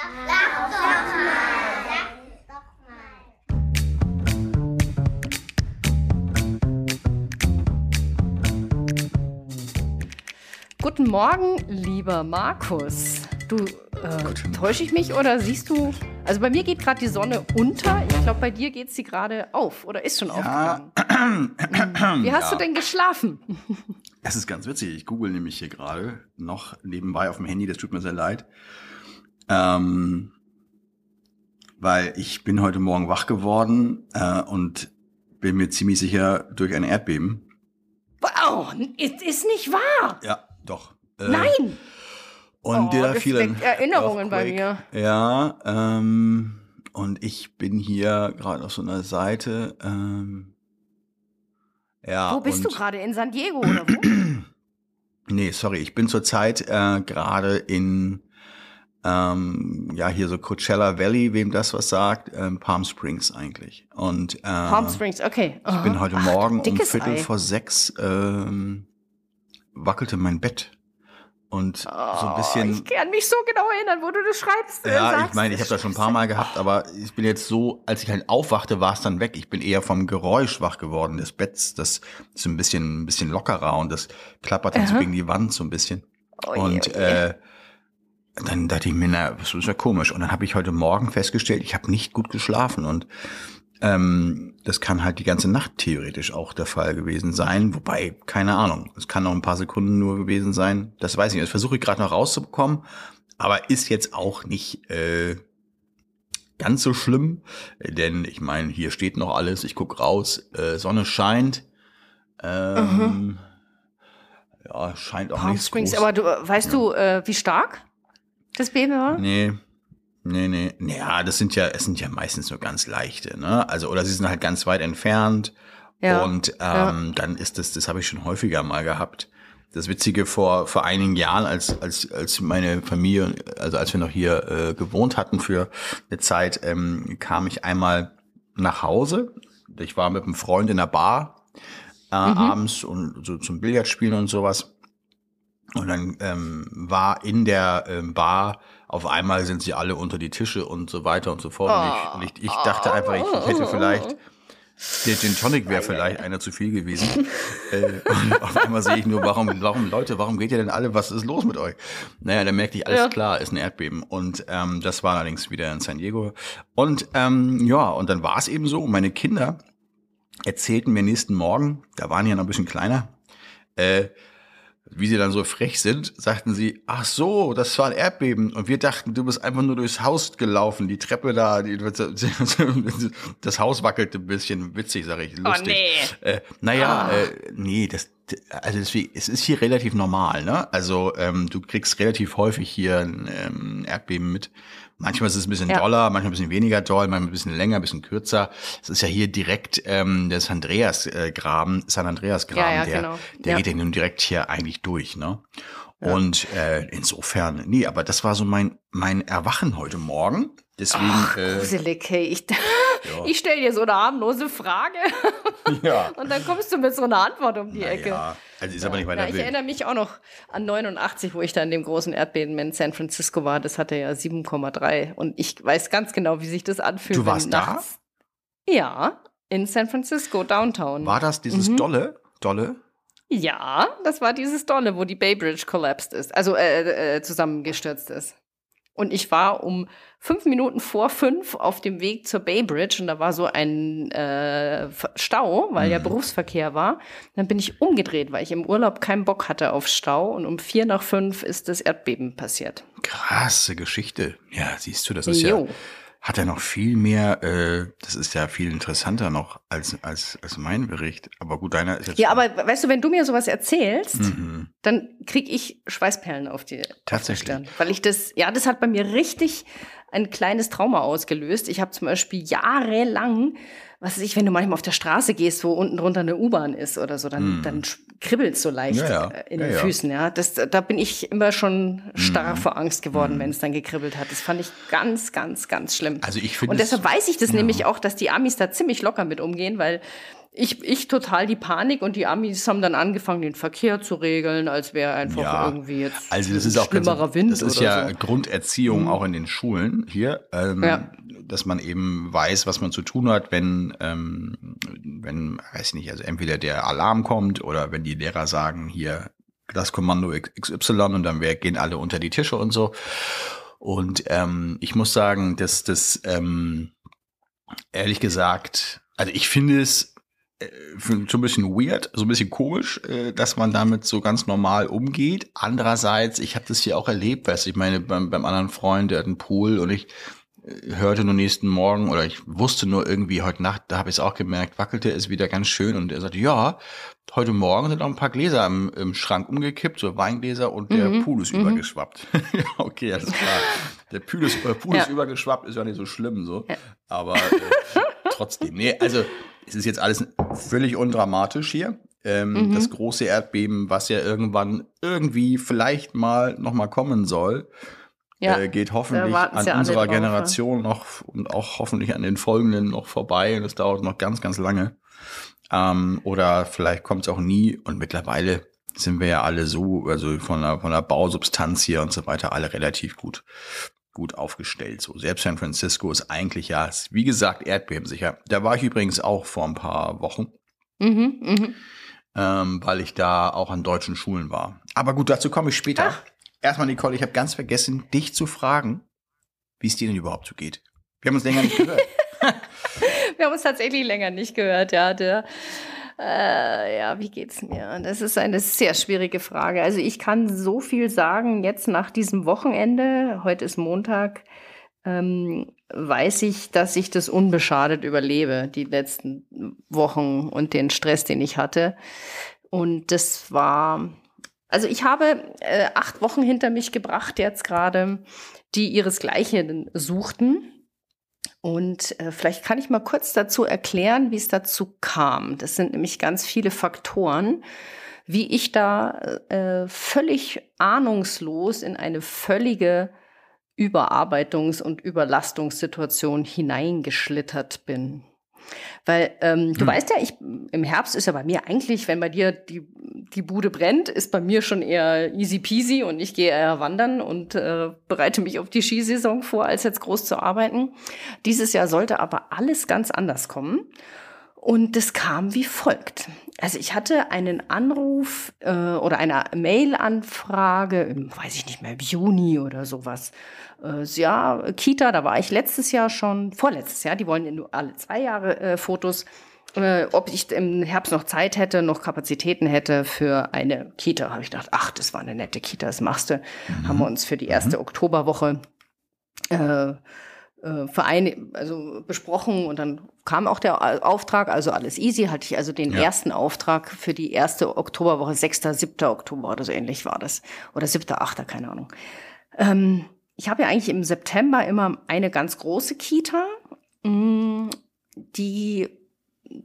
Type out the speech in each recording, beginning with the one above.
Sag doch mal. Sag doch mal. Guten Morgen, lieber Markus. Du, äh, täusche ich mich oder siehst du? Also bei mir geht gerade die Sonne unter. Ich glaube, bei dir geht sie gerade auf oder ist schon aufgegangen. Wie hast Ja. du denn geschlafen? Es ist ganz witzig. Ich google nämlich hier gerade noch nebenbei auf dem Handy. Das tut mir sehr leid. Ähm, weil ich bin heute Morgen wach geworden äh, und bin mir ziemlich sicher durch ein Erdbeben. Wow, ist, ist nicht wahr. Ja, doch. Äh, Nein. Und Oh, der das vielen Erinnerungen bei mir. Ja, ähm, und ich bin hier gerade auf so einer Seite. Ähm, ja, Wo bist du gerade? In San Diego oder wo? Nee, sorry, ich bin zurzeit äh, gerade in ähm, ja hier so Coachella Valley, wem das was sagt, ähm, Palm Springs eigentlich. Und äh, Palm Springs, okay. ich bin heute Ach, Morgen um Viertel Ei. vor sechs ähm, wackelte mein Bett und so ein bisschen. Oh, ich kann mich so genau erinnern, wo du das schreibst. äh, Ja, sagst. ich meine, ich habe das schon ein paar Mal gehabt, aber ich bin jetzt so, als ich halt aufwachte, war es dann weg. Ich bin eher vom Geräusch wach geworden des Betts. Das ist ein bisschen, ein bisschen lockerer und das klappert dann so Aha. gegen die Wand so ein bisschen. Oh und je. äh, dann dachte ich mir, na, das ist ja komisch. Und dann habe ich heute Morgen festgestellt, ich habe nicht gut geschlafen und ähm, das kann halt die ganze Nacht theoretisch auch der Fall gewesen sein. Wobei, keine Ahnung, es kann noch ein paar Sekunden nur gewesen sein. Das weiß ich nicht. Das versuche ich gerade noch rauszubekommen. Aber ist jetzt auch nicht äh, ganz so schlimm. Denn ich meine, hier steht noch alles. Ich guck raus. Äh, Sonne scheint. Ähm, Ja, scheint auch Mhm. Palm nicht Springs, groß. aber du, weißt du, äh, wie stark das Beben war? Nee. Nee, nee. Ja, das sind ja, es sind ja meistens nur ganz leichte, ne? Also, oder sie sind halt ganz weit entfernt. Ja, Und ähm, dann ist das, das habe ich schon häufiger mal gehabt. Das Witzige vor, vor einigen Jahren, als, als, als meine Familie, also als wir noch hier äh, gewohnt hatten für eine Zeit, ähm, kam ich einmal nach Hause. Ich war mit einem Freund in der Bar äh, abends und so zum Billardspielen und sowas. Und dann ähm, war in der ähm, Bar, auf einmal sind sie alle unter die Tische und so weiter und so fort. Und ich, ich, ich dachte einfach, ich, ich hätte vielleicht, der Gin Tonic wäre vielleicht einer zu viel gewesen. äh, und auf einmal sehe ich nur, warum, warum, Leute, warum geht ihr denn alle, was ist los mit euch? Naja, dann merkte ich, alles Ja. klar, ist ein Erdbeben. Und ähm, das war allerdings wieder in San Diego. Und ähm, ja, und dann war es eben so, meine Kinder erzählten mir nächsten Morgen, da waren die ja noch ein bisschen kleiner, äh, wie sie dann so frech sind, sagten sie, ach so, das war ein Erdbeben. Und wir dachten, du bist einfach nur durchs Haus gelaufen, die Treppe da, die, das Haus wackelte ein bisschen, witzig, sage ich, lustig. nee. Äh, naja, äh, nee, das, also deswegen, es ist hier relativ normal, ne? Also ähm, du kriegst relativ häufig hier ein ähm, Erdbeben mit. Manchmal ist es ein bisschen Ja. doller, manchmal ein bisschen weniger doll, manchmal ein bisschen länger, ein bisschen kürzer. Es ist ja hier direkt ähm, der San Andreas äh, Graben, San Andreas Graben, Ja, ja, der, genau. der geht ja nun direkt hier eigentlich durch, ne? Und äh, insofern, nee, aber das war so mein mein Erwachen heute Morgen. Deswegen, äh, Gruselig, hey. Ich, ich stelle dir so eine harmlose Frage ja. und dann kommst du mit so einer Antwort um die Ecke. Ja, also ist aber nicht Ja, weiter ich wild. erinnere mich auch noch an 89, wo ich da in dem großen Erdbeben in San Francisco war. Das hatte ja 7,3. Und ich weiß ganz genau, wie sich das anfühlt. Du warst da? Ja, in San Francisco, Downtown. War das dieses Mhm. Dolle? Dolle? Ja, das war dieses Dolle, wo die Bay Bridge collapsed ist, also äh, äh, zusammengestürzt ist. Und ich war um fünf Minuten vor fünf auf dem Weg zur Bay Bridge und da war so ein äh, Stau, weil ja Mhm. Berufsverkehr war. Dann bin ich umgedreht, weil ich im Urlaub keinen Bock hatte auf Stau und um vier nach fünf ist das Erdbeben passiert. Krasse Geschichte. Ja, siehst du, das ist ja, Jo. Hat ja noch viel mehr, äh, das ist ja viel interessanter noch als, als, als mein Bericht. Aber gut, deiner ist jetzt. Ja, aber weißt du, wenn du mir sowas erzählst, Mhm. dann krieg ich Schweißperlen auf die, auf die Tatsächlich. Weil ich das, ja, das hat bei mir richtig ein kleines Trauma ausgelöst. Ich habe zum Beispiel jahrelang, was weiß ich, wenn du manchmal auf der Straße gehst, wo unten drunter eine U-Bahn ist oder so, dann, Mhm. dann kribbelt so leicht Ja, ja. äh, in den ja. Mhm. Füßen. Ja, das, da bin ich immer schon starr vor Angst geworden, wenn es dann gekribbelt hat. Das fand ich ganz, ganz, ganz schlimm. Also ich finde Und es- deshalb weiß ich das nämlich auch, dass die Amis da ziemlich locker mit umgehen, weil ich, ich total die Panik und die Amis haben dann angefangen, den Verkehr zu regeln, als wäre einfach Ja, irgendwie jetzt Also das ist auch ganz, schlimmerer Wind das ist oder ja so. Mhm. Grunderziehung auch in den Schulen hier, ähm, Ja. Dass man eben weiß, was man zu tun hat, wenn, ähm, wenn, weiß ich nicht, also entweder der Alarm kommt oder wenn die Lehrer sagen, hier das Kommando XY und dann gehen alle unter die Tische und so. Und ähm, ich muss sagen, dass das ähm, ehrlich gesagt, also ich finde es äh, so ein bisschen weird, so ein bisschen komisch, äh, dass man damit so ganz normal umgeht. Andererseits, ich habe das hier auch erlebt, weißt du, ich meine, beim, beim anderen Freund, der hat einen Pool und ich hörte nur nächsten Morgen oder ich wusste nur irgendwie heute Nacht, da habe ich es auch gemerkt, wackelte es wieder ganz schön und er sagte, ja, heute Morgen sind auch ein paar Gläser im, im Schrank umgekippt, so Weingläser und der Mhm, Pool ist mhm. übergeschwappt. ja, okay, alles klar. Der Pool ist, äh, Pool ist Ja. übergeschwappt, ist ja nicht so schlimm so, Ja. aber äh, trotzdem. Nee, also es ist jetzt alles völlig undramatisch hier. Ähm, Mhm. Das große Erdbeben, was ja irgendwann irgendwie vielleicht mal noch mal kommen soll, Ja, äh, geht hoffentlich an ja unserer. Generation noch und auch hoffentlich an den folgenden noch vorbei. Und das dauert noch ganz, ganz lange. Ähm, oder vielleicht kommt es auch nie. Und mittlerweile sind wir ja alle so, also von der, von der Bausubstanz hier und so weiter, alle relativ gut, gut aufgestellt. So, selbst San Francisco ist eigentlich ja, wie gesagt, erdbebensicher. Da war ich übrigens auch vor ein paar Wochen mhm, mhm. ähm, weil ich da auch an deutschen Schulen war. Aber gut, dazu komme ich später. Ach. Erstmal, Nicole, ich habe ganz vergessen, dich zu fragen, wie es dir denn überhaupt so geht. Wir haben uns länger nicht gehört. Wir haben uns tatsächlich länger nicht gehört, ja. Der, äh, ja, wie geht's mir? Das ist eine sehr schwierige Frage. Also ich kann so viel sagen jetzt nach diesem Wochenende. Heute ist Montag. Ähm, weiß ich, dass ich das unbeschadet überlebe, die letzten Wochen und den Stress, den ich hatte. Und das war, also ich habe äh, acht Wochen hinter mich gebracht jetzt gerade, die ihresgleichen suchten. Und äh, vielleicht kann ich mal kurz dazu erklären, wie es dazu kam. Das sind nämlich ganz viele Faktoren, wie ich da äh, völlig ahnungslos in eine völlige Überarbeitungs- und Überlastungssituation hineingeschlittert bin. Weil ähm, du Hm. weißt ja, ich im Herbst ist ja bei mir eigentlich, wenn bei dir die, die Bude brennt, ist bei mir schon eher easy peasy und ich gehe eher wandern und äh, bereite mich auf die Skisaison vor, als jetzt groß zu arbeiten. Dieses Jahr sollte aber alles ganz anders kommen. Und das kam wie folgt. Also ich hatte einen Anruf äh, oder eine Mail-Anfrage, im, weiß ich nicht mehr, im Juni oder sowas. Äh, ja, Kita, da war ich letztes Jahr schon, vorletztes Jahr, die wollen ja nur alle zwei Jahre äh, Fotos, äh, ob ich im Herbst noch Zeit hätte, noch Kapazitäten hätte für eine Kita. Habe ich gedacht, ach, das war eine nette Kita, das machst du. Haben wir uns für die erste Oktoberwoche äh, äh, Verein, also besprochen und dann kam auch der Auftrag, also alles easy, hatte ich also den Ja. ersten Auftrag für die erste Oktoberwoche, 6., 7. Oktober oder so ähnlich war das. Oder 7., 8., keine Ahnung. Ähm, ich habe ja eigentlich im September immer eine ganz große Kita, mh, die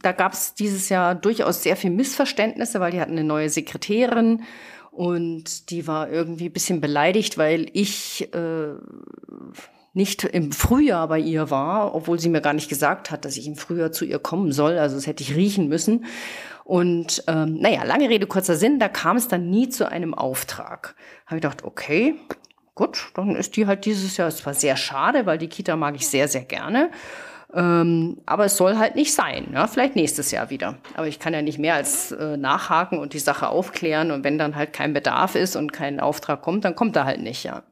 da gab es dieses Jahr durchaus sehr viel Missverständnisse, weil die hatten eine neue Sekretärin und die war irgendwie ein bisschen beleidigt, weil ich äh, nicht im Frühjahr bei ihr war, obwohl sie mir gar nicht gesagt hat, dass ich im Frühjahr zu ihr kommen soll. Also das hätte ich riechen müssen. Und ähm, naja, lange Rede, kurzer Sinn, da kam es dann nie zu einem Auftrag. Habe ich gedacht, okay, gut, dann ist die halt dieses Jahr, es war sehr schade, weil die Kita mag ich sehr, sehr gerne. Ähm, aber es soll halt nicht sein. Ja? Vielleicht nächstes Jahr wieder. Aber ich kann ja nicht mehr als äh, nachhaken und die Sache aufklären. Und wenn dann halt kein Bedarf ist und kein Auftrag kommt, dann kommt er halt nicht, ja.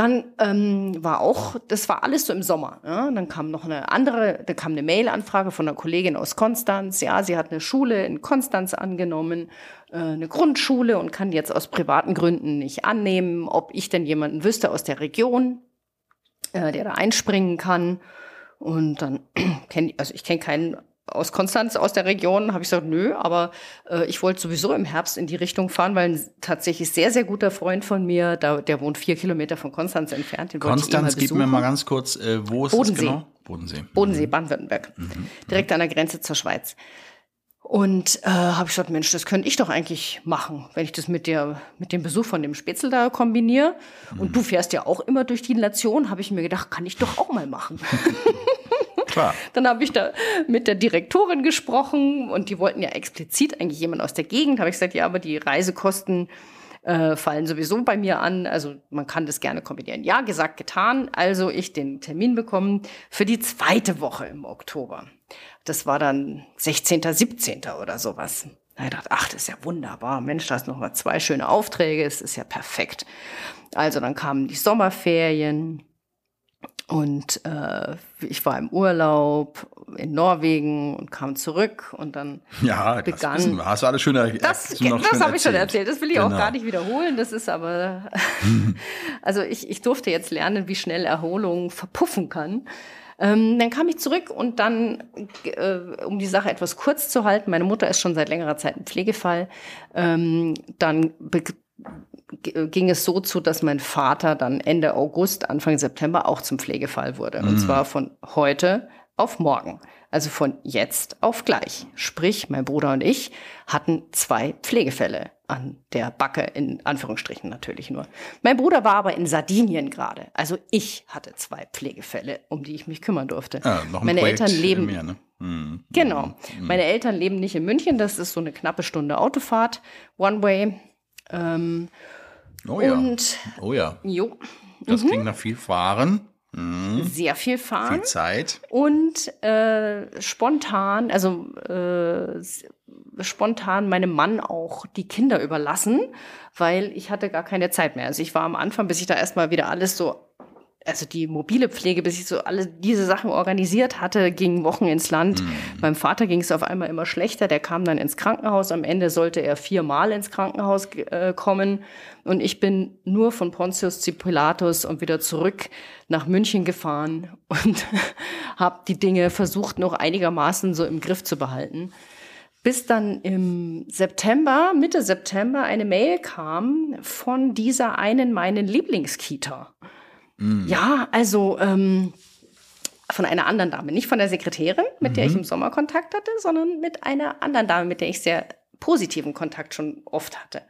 Dann ähm, war auch, das war alles so im Sommer. Ja? Dann kam noch eine andere, da kam eine Mail-Anfrage von einer Kollegin aus Konstanz. Ja, sie hat eine Schule in Konstanz angenommen, äh, eine Grundschule und kann jetzt aus privaten Gründen nicht annehmen, ob ich denn jemanden wüsste aus der Region, äh, der da einspringen kann. Und dann kenne also ich kenne keinen aus Konstanz aus der Region, habe ich gesagt, nö, aber äh, ich wollte sowieso im Herbst in die Richtung fahren, weil ein tatsächlich sehr, sehr guter Freund von mir, da, der wohnt vier Kilometer von Konstanz entfernt, den Konstanz, gib mir mal ganz kurz, äh, wo ist Bodensee. das genau? Bodensee. Bodensee, Baden-Württemberg. Direkt an der Grenze zur Schweiz. Und äh, habe ich gesagt, Mensch, das könnte ich doch eigentlich machen, wenn ich das mit der mit dem Besuch von dem Spätzle da kombiniere. Und du fährst ja auch immer durch die Nation, habe ich mir gedacht, kann ich doch auch mal machen. klar. Dann habe ich da mit der Direktorin gesprochen und die wollten ja explizit eigentlich jemand aus der Gegend. Habe ich gesagt, ja, aber die Reisekosten äh, fallen sowieso bei mir an. Also man kann das gerne kombinieren. Ja, gesagt, getan. Also ich den Termin bekommen für die zweite Woche im Oktober. Das war dann 16., 17. oder sowas. Da ich dachte, ach, das ist ja wunderbar. Mensch, da hast noch mal zwei schöne Aufträge. Es ist ja perfekt. Also dann kamen die Sommerferien. Und äh, ich war im Urlaub in Norwegen und kam zurück und dann ja, das begann. Wissen wir. Hast du alles schön er- Das, das schön habe ich schon erzählt. Das will ich auch Genau. gar nicht wiederholen. Das ist aber, also ich, ich durfte jetzt lernen, wie schnell Erholung verpuffen kann. Ähm, dann kam ich zurück und dann, äh, um die Sache etwas kurz zu halten, meine Mutter ist schon seit längerer Zeit ein Pflegefall. Ähm, dann ging es so zu, dass mein Vater dann Ende August, Anfang September auch zum Pflegefall wurde. Und zwar von heute auf morgen. Also von jetzt auf gleich. Sprich, mein Bruder und ich hatten zwei Pflegefälle an der Backe, in Anführungsstrichen natürlich nur. Mein Bruder war aber in Sardinien gerade. Also ich hatte zwei Pflegefälle, um die ich mich kümmern durfte. Ja, noch ein Meine Projekt Eltern leben mehr, ne? Mhm. Genau. Meine Eltern leben nicht in München. Das ist so eine knappe Stunde Autofahrt, One Way. Ähm, Oh ja. Und oh ja. jo, Das klingt nach viel Fahren, sehr viel fahren. viel Zeit. Und äh, spontan, also äh, spontan meinem Mann auch die Kinder überlassen, weil ich hatte gar keine Zeit mehr. Also ich war am Anfang, bis ich da erstmal wieder alles so, also die mobile Pflege, bis ich so alle diese Sachen organisiert hatte, gingen Wochen ins Land. Meinem Vater ging es auf einmal immer schlechter. Der kam dann ins Krankenhaus. Am Ende sollte er viermal ins Krankenhaus äh, kommen. Und ich bin nur von Pontius zu Pilatus und wieder zurück nach München gefahren und habe die Dinge versucht, noch einigermaßen so im Griff zu behalten. Bis dann im September, Mitte September, eine Mail kam von dieser einen meinen Lieblingskita. Ja, also ähm, von einer anderen Dame, nicht von der Sekretärin, mit der ich im Sommer Kontakt hatte, sondern mit einer anderen Dame, mit der ich sehr positiven Kontakt schon oft hatte.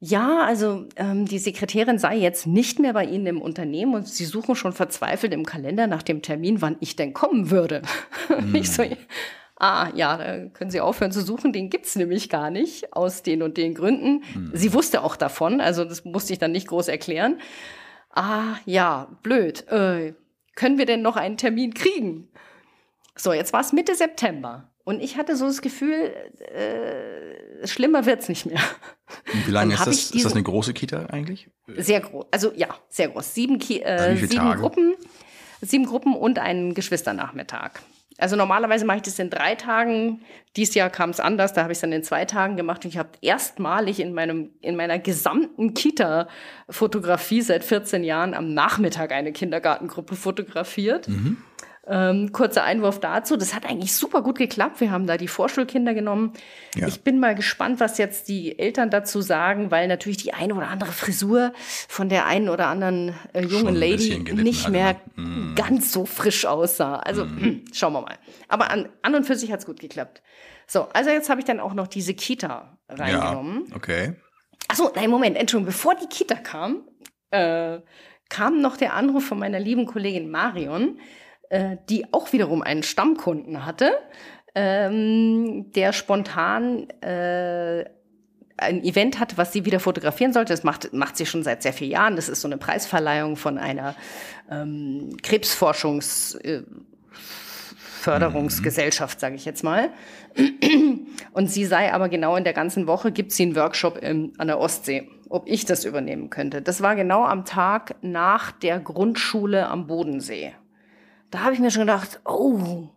Ja, also ähm, die Sekretärin sei jetzt nicht mehr bei Ihnen im Unternehmen und Sie suchen schon verzweifelt im Kalender nach dem Termin, wann ich denn kommen würde. Nicht so, ah ja, da können Sie aufhören zu suchen, den gibt's nämlich gar nicht, aus den und den Gründen. Sie wusste auch davon, also das musste ich dann nicht groß erklären. Ah ja, blöd. Äh, können wir denn noch einen Termin kriegen? So, jetzt war es Mitte September. Und ich hatte so das Gefühl, äh, schlimmer wird's nicht mehr. Und wie lange ist das? Ist das eine große Kita eigentlich? Sehr groß. Also ja, sehr groß. Sieben, Ki Äh, sieben? Gruppen, sieben Gruppen und einen Geschwisternachmittag. Also normalerweise mache ich das in drei Tagen. Dies Jahr kam es anders, da habe ich es dann in zwei Tagen gemacht. Und ich habe erstmalig in meinem in meiner gesamten Kita-Fotografie seit 14 Jahren am Nachmittag eine Kindergartengruppe fotografiert. Ähm, kurzer Einwurf dazu. Das hat eigentlich super gut geklappt. Wir haben da die Vorschulkinder genommen. Ja. Ich bin mal gespannt, was jetzt die Eltern dazu sagen, weil natürlich die eine oder andere Frisur von der einen oder anderen äh, jungen Lady nicht hat, mehr ne? ganz so frisch aussah. Also schauen wir mal. Aber an, an und für sich hat's gut geklappt. So, also jetzt habe ich dann auch noch diese Kita reingenommen. Ja, okay. Achso, nein, Moment, Entschuldigung, bevor die Kita kam, äh, kam noch der Anruf von meiner lieben Kollegin Marion, äh, die auch wiederum einen Stammkunden hatte, ähm, der spontan äh, ein Event hatte, was sie wieder fotografieren sollte. Das macht, macht sie schon seit sehr vielen Jahren. Das ist so eine Preisverleihung von einer ähm, Krebsforschungs- äh, Förderungsgesellschaft, sage ich jetzt mal. Und sie sei aber genau in der ganzen Woche, gibt sie einen Workshop im, an der Ostsee, ob ich das übernehmen könnte. Das war genau am Tag nach der Grundschule am Bodensee. Da habe ich mir schon gedacht, oh,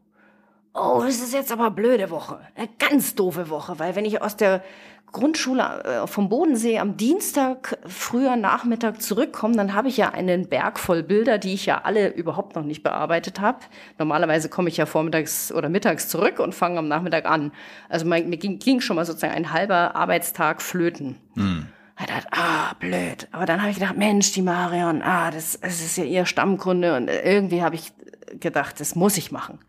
oh, das ist jetzt aber eine blöde Woche. Eine ganz doofe Woche, weil wenn ich aus der Grundschule äh, vom Bodensee am Dienstag früher Nachmittag zurückkomme, dann habe ich ja einen Berg voll Bilder, die ich ja alle überhaupt noch nicht bearbeitet habe. Normalerweise komme ich ja vormittags oder mittags zurück und fange am Nachmittag an. Also mein, mir ging, ging schon mal sozusagen ein halber Arbeitstag flöten. Ich dachte, ah, blöd. Aber dann habe ich gedacht, Mensch, die Marion, ah, das, das ist ja ihr Stammkunde. Und irgendwie habe ich gedacht, das muss ich machen.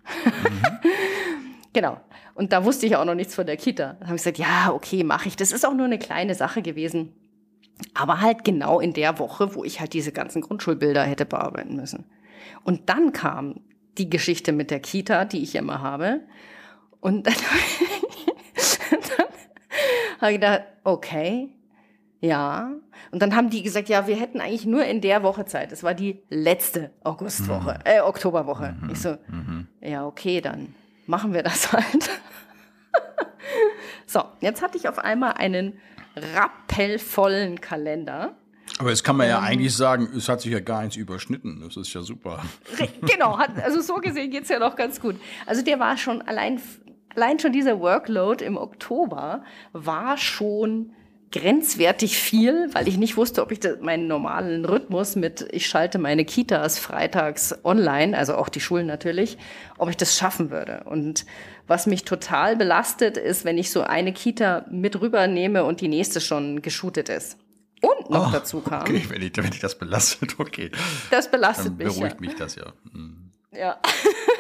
genau. Und da wusste ich auch noch nichts von der Kita. Da habe ich gesagt, ja, okay, mache ich. Das ist auch nur eine kleine Sache gewesen. Aber halt genau in der Woche, wo ich halt diese ganzen Grundschulbilder hätte bearbeiten müssen. Und dann kam die Geschichte mit der Kita, die ich immer habe. Und dann, dann habe ich gedacht, okay, ja. Und dann haben die gesagt, ja, wir hätten eigentlich nur in der Woche Zeit. Das war die letzte Augustwoche, mhm. äh, Oktoberwoche. Mhm. Ich so, mhm. ja, okay, dann machen wir das halt. so, jetzt hatte ich auf einmal einen rappellvollen Kalender. Aber jetzt kann man ja ähm, eigentlich sagen, es hat sich ja gar nichts überschnitten. Das ist ja super. Genau, hat, also so gesehen geht es ja noch ganz gut. Also der war schon allein, allein schon dieser Workload im Oktober war schon grenzwertig viel, weil ich nicht wusste, ob ich meinen normalen Rhythmus mit, ich schalte meine Kitas freitags online, also auch die Schulen natürlich, ob ich das schaffen würde. Und was mich total belastet, ist, wenn ich so eine Kita mit rübernehme und die nächste schon geshootet ist. Und noch oh, dazu kam. Okay, wenn ich, wenn ich das belastet, okay. Das belastet mich. Beruhigt ja. mich das ja. Mhm. Ja.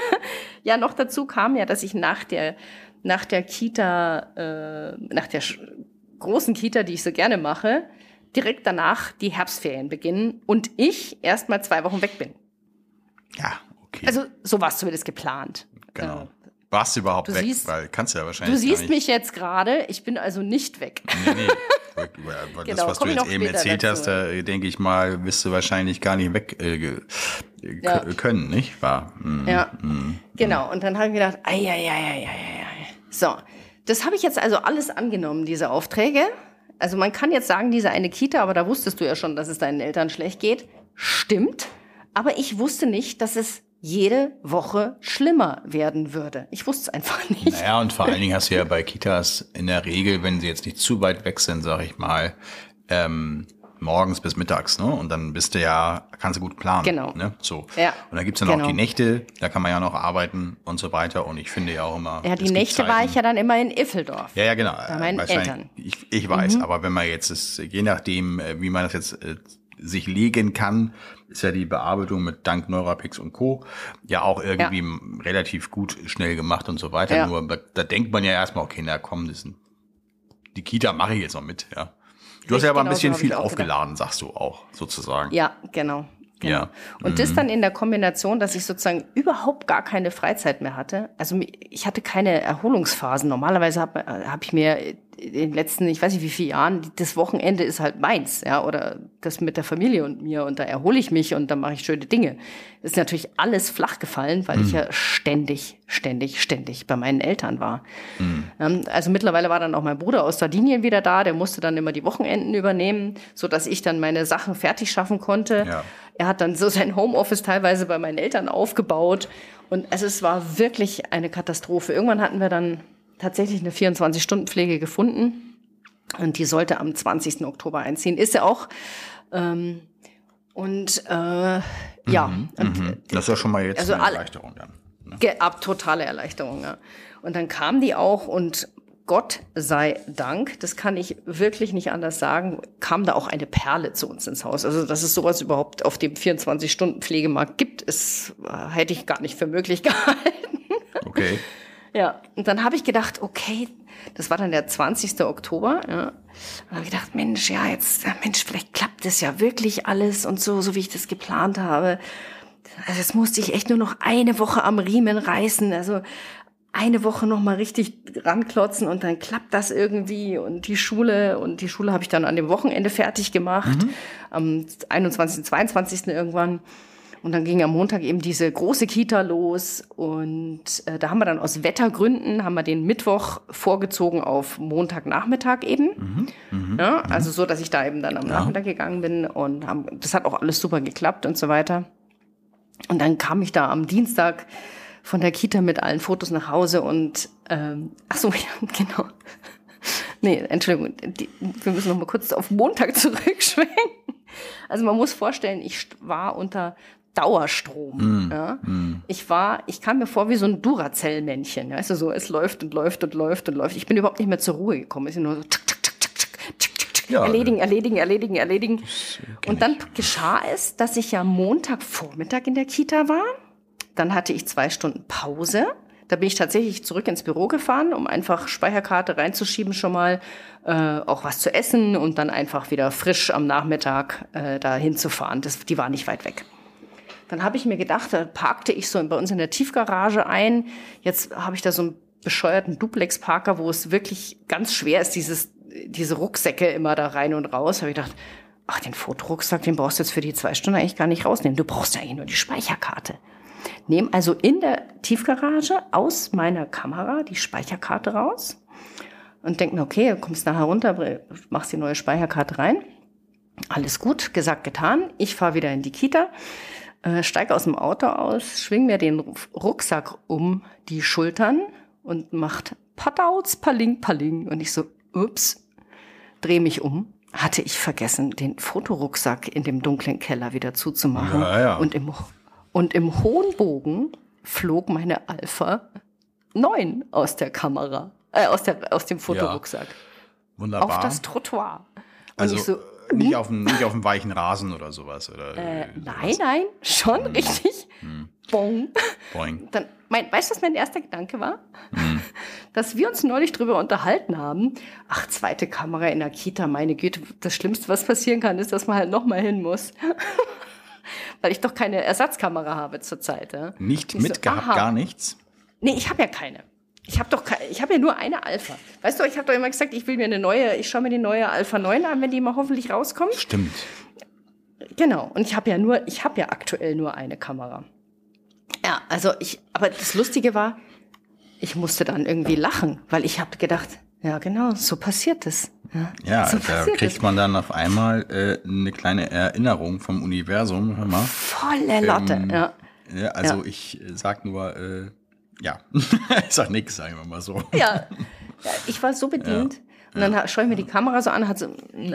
ja, noch dazu kam ja, dass ich nach der, nach der Kita, äh, nach der großen Kita, die ich so gerne mache, direkt danach die Herbstferien beginnen und ich erst mal zwei Wochen weg bin. Ja, okay. Also so war es zumindest geplant. Genau. Äh, Warst du überhaupt du weg? Siehst, Weil kannst du ja wahrscheinlich. Du siehst mich jetzt gerade, ich bin also nicht weg. Nee, nee. das, genau, was du jetzt eben erzählt dazu. hast, da denke ich mal, wirst du wahrscheinlich gar nicht weg äh, ja. können, nicht wahr? Mm, ja, mm, genau. Und dann habe ich gedacht, ei, ei, ei, ei, ei. So, das habe ich jetzt also alles angenommen, diese Aufträge. Also man kann jetzt sagen, diese eine Kita, aber da wusstest du ja schon, dass es deinen Eltern schlecht geht. Stimmt. Aber ich wusste nicht, dass es jede Woche schlimmer werden würde. Ich wusste es einfach nicht. Naja, und vor allen Dingen hast du ja bei Kitas in der Regel, wenn sie jetzt nicht zu weit weg sind, sag ich mal, ähm, morgens bis mittags, ne? Und dann bist du ja, kannst du gut planen. Genau. Ne? So. Ja. Und dann gibt's dann genau. auch die Nächte, da kann man ja noch arbeiten und so weiter. Und ich finde ja auch immer. Ja, die Nächte war ich ja dann immer in Iffeldorf. Ja, ja, genau. Bei meinen Eltern. Ich, ich weiß, mhm. aber wenn man jetzt ist, je nachdem, äh, wie man das jetzt äh, sich legen kann, ist ja die Bearbeitung mit dank Neurapix und Co. ja auch irgendwie ja. relativ gut schnell gemacht und so weiter. Ja. Nur da denkt man ja erstmal, okay, na komm, das ist ein, die Kita mache ich jetzt noch mit, ja. Du hast ja aber ein bisschen viel aufgeladen, gedacht. sagst du auch, sozusagen. Ja, genau. Genau. Ja. Und mhm. das dann in der Kombination, dass ich sozusagen überhaupt gar keine Freizeit mehr hatte. Also ich hatte keine Erholungsphasen. Normalerweise habe hab ich mir in den letzten, ich weiß nicht wie viele Jahren, das Wochenende ist halt meins, ja, oder das mit der Familie und mir und da erhole ich mich und dann mache ich schöne Dinge. Das ist natürlich alles flach gefallen, weil mhm. ich ja ständig, ständig, ständig bei meinen Eltern war. Mhm. Also mittlerweile war dann auch mein Bruder aus Sardinien wieder da, der musste dann immer die Wochenenden übernehmen, so dass ich dann meine Sachen fertig schaffen konnte. Ja. Er hat dann so sein Homeoffice teilweise bei meinen Eltern aufgebaut. Und also es war wirklich eine Katastrophe. Irgendwann hatten wir dann tatsächlich eine 24-Stunden-Pflege gefunden. Und die sollte am 20. Oktober einziehen. Ist ja auch. Ähm, und äh, ja. Mhm, und, mhm. Das ist ja schon mal jetzt also eine Erleichterung dann. Ne? Ab, totale Erleichterung, ja. Und dann kam die auch und Gott sei Dank, das kann ich wirklich nicht anders sagen, kam da auch eine Perle zu uns ins Haus. Also, dass es sowas überhaupt auf dem 24-Stunden-Pflegemarkt gibt, ist, äh, hätte ich gar nicht für möglich gehalten. Okay. Ja, und dann habe ich gedacht, okay, das war dann der 20. Oktober, ja. Und habe gedacht, Mensch, ja, jetzt, Mensch, vielleicht klappt das ja wirklich alles und so, so wie ich das geplant habe. Also jetzt musste ich echt nur noch eine Woche am Riemen reißen. Also eine Woche noch mal richtig ranklotzen und dann klappt das irgendwie und die Schule und die Schule habe ich dann an dem Wochenende fertig gemacht, mhm. am 21., 22. irgendwann. Und dann ging am Montag eben diese große Kita los und äh, da haben wir dann aus Wettergründen haben wir den Mittwoch vorgezogen auf Montagnachmittag eben. Mhm. Mhm. Ja, also so, dass ich da eben dann am ja. Nachmittag gegangen bin und haben, das hat auch alles super geklappt und so weiter. Und dann kam ich da am Dienstag von der Kita mit allen Fotos nach Hause und ähm, ach so, ja, genau. Nee, Entschuldigung, die, wir müssen noch mal kurz auf Montag zurückschwenken. Also man muss vorstellen, ich war unter Dauerstrom. Mm, ja. Mm. Ich war, ich kam mir vor wie so ein Duracell-Männchen. Weißt du, so, es läuft und läuft und läuft und läuft. Ich bin überhaupt nicht mehr zur Ruhe gekommen. Es ist nur so tsk, tsk, tsk, tsk, tsk, ja, erledigen, erledigen, erledigen, erledigen. Und dann geschah es, dass ich ja Montagvormittag in der Kita war dann hatte ich zwei Stunden Pause. Da bin ich tatsächlich zurück ins Büro gefahren, um einfach Speicherkarte reinzuschieben schon mal, äh, auch was zu essen und dann einfach wieder frisch am Nachmittag äh, da hinzufahren. Das, die war nicht weit weg. dann habe ich mir gedacht, da parkte ich so bei uns in der Tiefgarage ein. Jetzt habe ich da so einen bescheuerten Duplex-Parker, wo es wirklich ganz schwer ist, dieses, diese Rucksäcke immer da rein und raus. Habe ich gedacht, ach, den Fotorucksack, den brauchst du jetzt für die zwei Stunden eigentlich gar nicht rausnehmen. Du brauchst ja eigentlich nur die Speicherkarte. Nehme also in der Tiefgarage aus meiner Kamera die Speicherkarte raus und denke mir, okay, kommst nachher runter, machst die neue Speicherkarte rein. Alles gut, gesagt, getan. Ich fahre wieder in die Kita, äh, steige aus dem Auto aus, schwing mir den Rucksack um die Schultern und macht Patauts, Paling, Paling. Und ich so, ups, drehe mich um. Hatte ich vergessen, den Fotorucksack in dem dunklen Keller wieder zuzumachen. Ja, ja. Und, im, und im hohen Bogen flog meine Alpha 9 aus der Kamera, äh, aus, der, aus dem Fotorucksack. Wunderbar. Auf das Trottoir. Und also so, nicht, auf dem, nicht auf dem weichen Rasen oder sowas. Oder, äh, sowas. nein, nein, schon richtig. Bong. Boing. Dann, mein, weißt du, was mein erster Gedanke war? Dass wir uns neulich drüber unterhalten haben. Ach, zweite Kamera in der Kita, meine Güte, das Schlimmste, was passieren kann, ist, dass man halt nochmal hin muss. Weil ich doch keine Ersatzkamera habe zurzeit. Ja? Nicht Ich so, mitgehabt, aha. gar nichts. Nee, ich habe ja keine. Ich habe doch keine, ich habe ja nur eine Alpha. Weißt du, ich habe doch immer gesagt, ich will mir eine neue, ich schaue mir die neue Alpha 9 an, wenn die mal hoffentlich rauskommt. Stimmt. Genau. Und ich habe ja nur, ich habe ja aktuell nur eine Kamera. Ja, also ich, aber das Lustige war, ich musste dann irgendwie lachen, weil ich habe gedacht, ja genau, so passiert es. Ja, Ja, so da kriegt man dann auf einmal äh, eine kleine Erinnerung vom Universum. Hör mal. Volle Lotte, Ähm, ja. Ja, also Ja. ich äh, sag nur, äh, ja, ich sag nix, sagen wir mal so. ja. Ich war so bedient. Und dann ha- schaue ich mir die Kamera so an, hat sie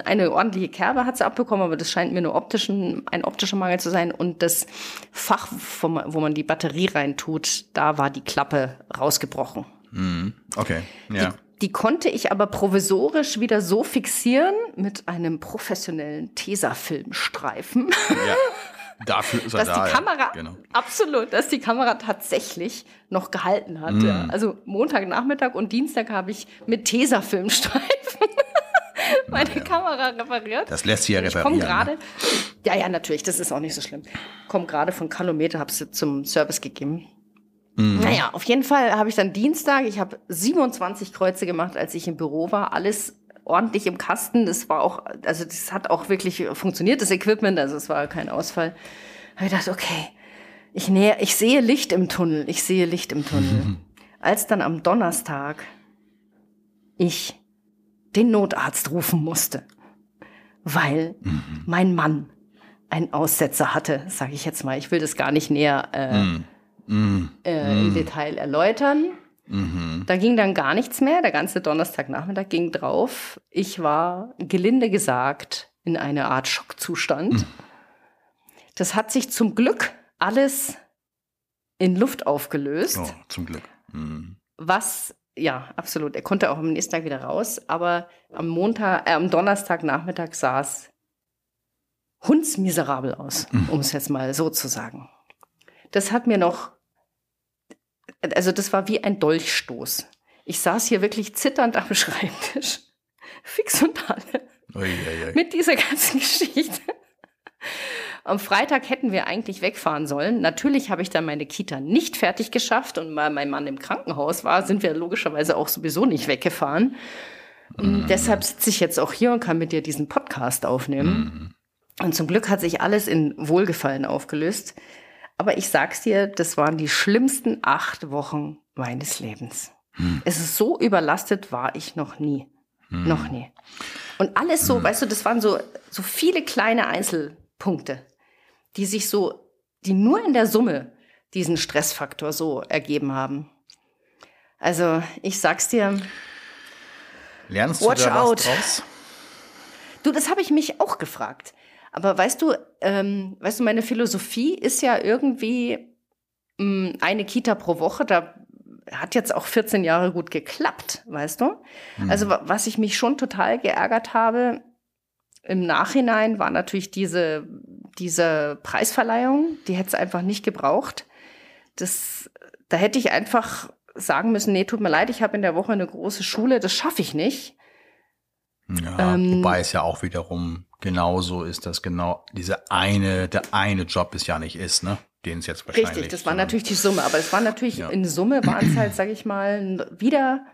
eine ordentliche Kerbe hat sie abbekommen, aber das scheint mir nur optischen, ein optischer Mangel zu sein. Und das Fach, wo man, wo man die Batterie reintut, da war die Klappe rausgebrochen. Okay, ja. Die konnte ich aber provisorisch wieder so fixieren mit einem professionellen Tesafilmstreifen, ja. Dafür ist er dass da. die ja. Kamera, Genau. absolut, dass die Kamera tatsächlich noch gehalten hat. Mm. Ja. Also Montagnachmittag und Dienstag habe ich mit Tesafilmstreifen meine Kamera repariert. Das lässt sich ja Ich komme reparieren. gerade, ne? ja, ja, natürlich, das ist auch nicht so schlimm. Komme gerade von Kalometer, habe sie zum Service gegeben. Mhm. Naja, auf jeden Fall habe ich dann Dienstag, ich habe 27 Kreuze gemacht, als ich im Büro war, alles ordentlich im Kasten. Das war auch, also das hat auch wirklich funktioniert, das Equipment, also es war kein Ausfall. Habe ich gedacht, okay, ich nähe, ich sehe Licht im Tunnel, ich sehe Licht im Tunnel. Als dann am Donnerstag ich den Notarzt rufen musste, weil mein Mann einen Aussetzer hatte, sage ich jetzt mal. Ich will das gar nicht näher äh, Mhm. Äh, im Detail erläutern. Da ging dann gar nichts mehr. Der ganze Donnerstagnachmittag ging drauf. Ich war gelinde gesagt in einer Art Schockzustand. Das hat sich zum Glück alles in Luft aufgelöst. Oh, zum Glück. Mhm. Was, ja, absolut. Er konnte auch am nächsten Tag wieder raus, aber am Montag, äh, am Donnerstagnachmittag sah es hundsmiserabel aus, um es jetzt mal so zu sagen. Das hat mir noch, also das war wie ein Dolchstoß. Ich saß hier wirklich zitternd am Schreibtisch, fix und alle, Ui, ui, ui. mit dieser ganzen Geschichte. Am Freitag hätten wir eigentlich wegfahren sollen. Natürlich habe ich dann meine Kita nicht fertig geschafft und weil mein Mann im Krankenhaus war, sind wir logischerweise auch sowieso nicht weggefahren. Und Deshalb sitze ich jetzt auch hier und kann mit dir diesen Podcast aufnehmen. Und zum Glück hat sich alles in Wohlgefallen aufgelöst. Aber ich sag's dir, das waren die schlimmsten acht Wochen meines Lebens. Es ist so überlastet war ich noch nie. Noch nie. Und alles so, weißt du, das waren so, so viele kleine Einzelpunkte, die sich so, die nur in der Summe diesen Stressfaktor so ergeben haben. Also, ich sag's dir, Lernst du Watch da was out. draus? Du, das habe ich mich auch gefragt. Aber weißt du, ähm, weißt du, meine Philosophie ist ja irgendwie mh, eine Kita pro Woche. Da hat jetzt auch 14 Jahre gut geklappt, weißt du? Also wa- was ich mich schon total geärgert habe im Nachhinein war natürlich diese diese Preisverleihung. Die hätte es einfach nicht gebraucht. Das, da hätte ich einfach sagen müssen, nee, tut mir leid, ich habe in der Woche eine große Schule, das schaffe ich nicht. Ja, ähm, wobei es ja auch wiederum genauso ist, dass genau diese eine, der eine Job es ja nicht ist, ne? Den es jetzt wahrscheinlich. Richtig, das war natürlich die Summe, aber es war natürlich ja. in Summe waren es halt, sag ich mal, wieder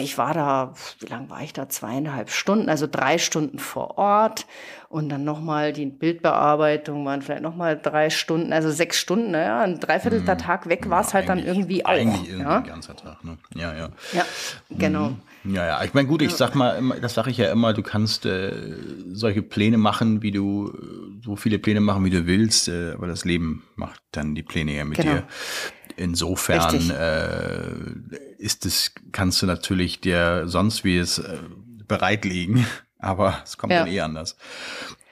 ich war da, wie lange war ich da? Zweieinhalb Stunden, also drei Stunden vor Ort und dann nochmal die Bildbearbeitung waren vielleicht nochmal drei Stunden, also sechs Stunden, naja, ein Dreiviertel der mhm. Tag weg war es halt dann irgendwie auch. Eigentlich irgendwie ja? ein ganzer Tag, ne? Ja, ja. Ja, genau. Mhm. Ja, ja, ich meine, gut, ich sag mal, das sage ich ja immer, du kannst äh, solche Pläne machen, wie du, so viele Pläne machen, wie du willst, äh, aber das Leben macht dann die Pläne ja mit genau. dir. Insofern äh, ist es, kannst du natürlich dir sonst wie es äh, bereitlegen, aber es kommt ja. dann eh anders.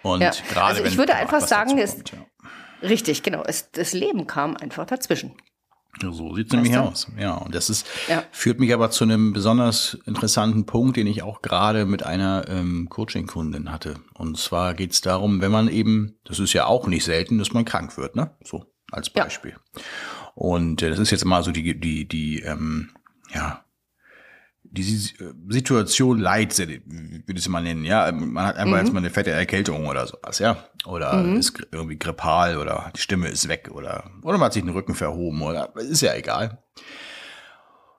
Und ja. gerade also ich würde einfach sagen, kommt, ja. richtig, genau, es, das Leben kam einfach dazwischen. So sieht es nämlich aus. Ja, und das ist, ja. führt mich aber zu einem besonders interessanten Punkt, den ich auch gerade mit einer ähm, Coaching-Kundin hatte. Und zwar geht es darum, wenn man eben, das ist ja auch nicht selten, dass man krank wird, ne? So als Beispiel. Ja. Und äh, das ist jetzt mal so die, die, die, ähm, ja, die Situation Leid, würde ich es mal nennen, ja. Man hat einfach mhm. jetzt mal eine fette Erkältung oder sowas, ja. Oder mhm. ist irgendwie grippal oder die Stimme ist weg oder, oder man hat sich den Rücken verhoben oder, ist ja egal.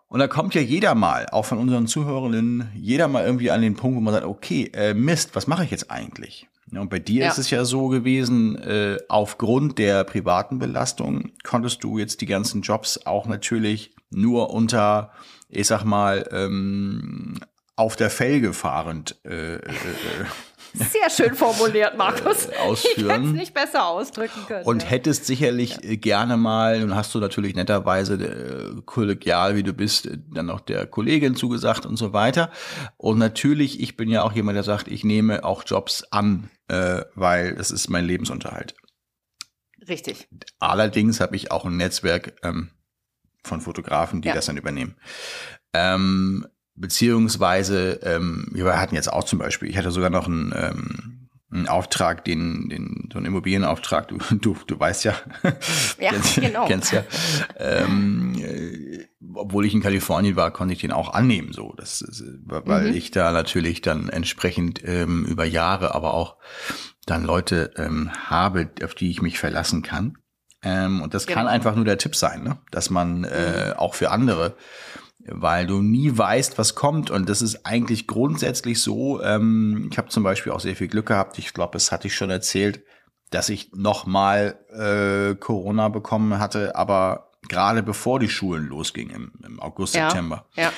Und da kommt ja jeder mal, auch von unseren Zuhörerinnen, jeder mal irgendwie an den Punkt, wo man sagt, okay, äh, Mist, was mache ich jetzt eigentlich? Ja, und bei dir ja. ist es ja so gewesen, äh, aufgrund der privaten Belastung konntest du jetzt die ganzen Jobs auch natürlich nur unter, ich sag mal, ähm, auf der Felge fahrend äh, äh, äh sehr schön formuliert, Markus. Äh, ausführen. Ich hätte es nicht besser ausdrücken können. Und hättest sicherlich ja. gerne mal, nun hast du natürlich netterweise äh, kollegial, wie du bist, äh, dann auch der Kollegin zugesagt und so weiter. Und natürlich, ich bin ja auch jemand, der sagt, ich nehme auch Jobs an, äh, weil das ist mein Lebensunterhalt. Richtig. Allerdings habe ich auch ein Netzwerk ähm, von Fotografen, die ja. das dann übernehmen. Ähm, beziehungsweise, ähm, wir hatten jetzt auch zum Beispiel, ich hatte sogar noch einen, ähm, einen Auftrag, den, den, so einen Immobilienauftrag, du, du, du weißt ja, ja kennst, genau. kennst ja, ähm, äh, obwohl ich in Kalifornien war, konnte ich den auch annehmen, so, das, weil mhm. ich da natürlich dann entsprechend ähm, über Jahre, aber auch dann Leute ähm, habe, auf die ich mich verlassen kann. Ähm, und das genau. kann einfach nur der Tipp sein, ne? dass man äh, mhm. auch für andere weil du nie weißt, was kommt. Und das ist eigentlich grundsätzlich so. Ähm, ich habe zum Beispiel auch sehr viel Glück gehabt. Ich glaube, das hatte ich schon erzählt, dass ich nochmal äh, Corona bekommen hatte, aber gerade bevor die Schulen losgingen im, im August, ja, September. Ja,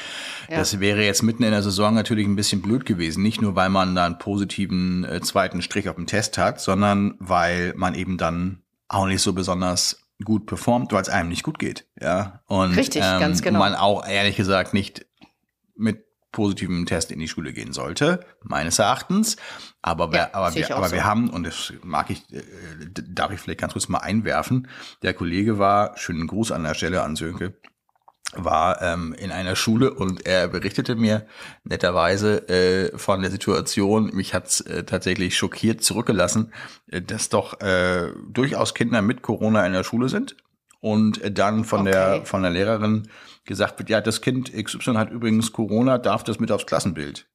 ja. Das wäre jetzt mitten in der Saison natürlich ein bisschen blöd gewesen. Nicht nur, weil man da einen positiven äh, zweiten Strich auf dem Test hat, sondern weil man eben dann auch nicht so besonders gut performt, weil es einem nicht gut geht. Ja. Und Richtig, ähm, ganz genau. man auch ehrlich gesagt nicht mit positivem Test in die Schule gehen sollte, meines Erachtens. Aber, wir, ja, aber, wir, aber so. wir haben, und das mag ich, äh, darf ich vielleicht ganz kurz mal einwerfen, der Kollege war, schönen Gruß an der Stelle an Sönke, war ähm, in einer Schule und er berichtete mir netterweise äh, von der Situation. Mich hat's äh, tatsächlich schockiert zurückgelassen, äh, dass doch äh, durchaus Kinder mit Corona in der Schule sind und äh, dann von okay. der von der Lehrerin gesagt wird, ja, das Kind XY hat übrigens Corona, darf das mit aufs Klassenbild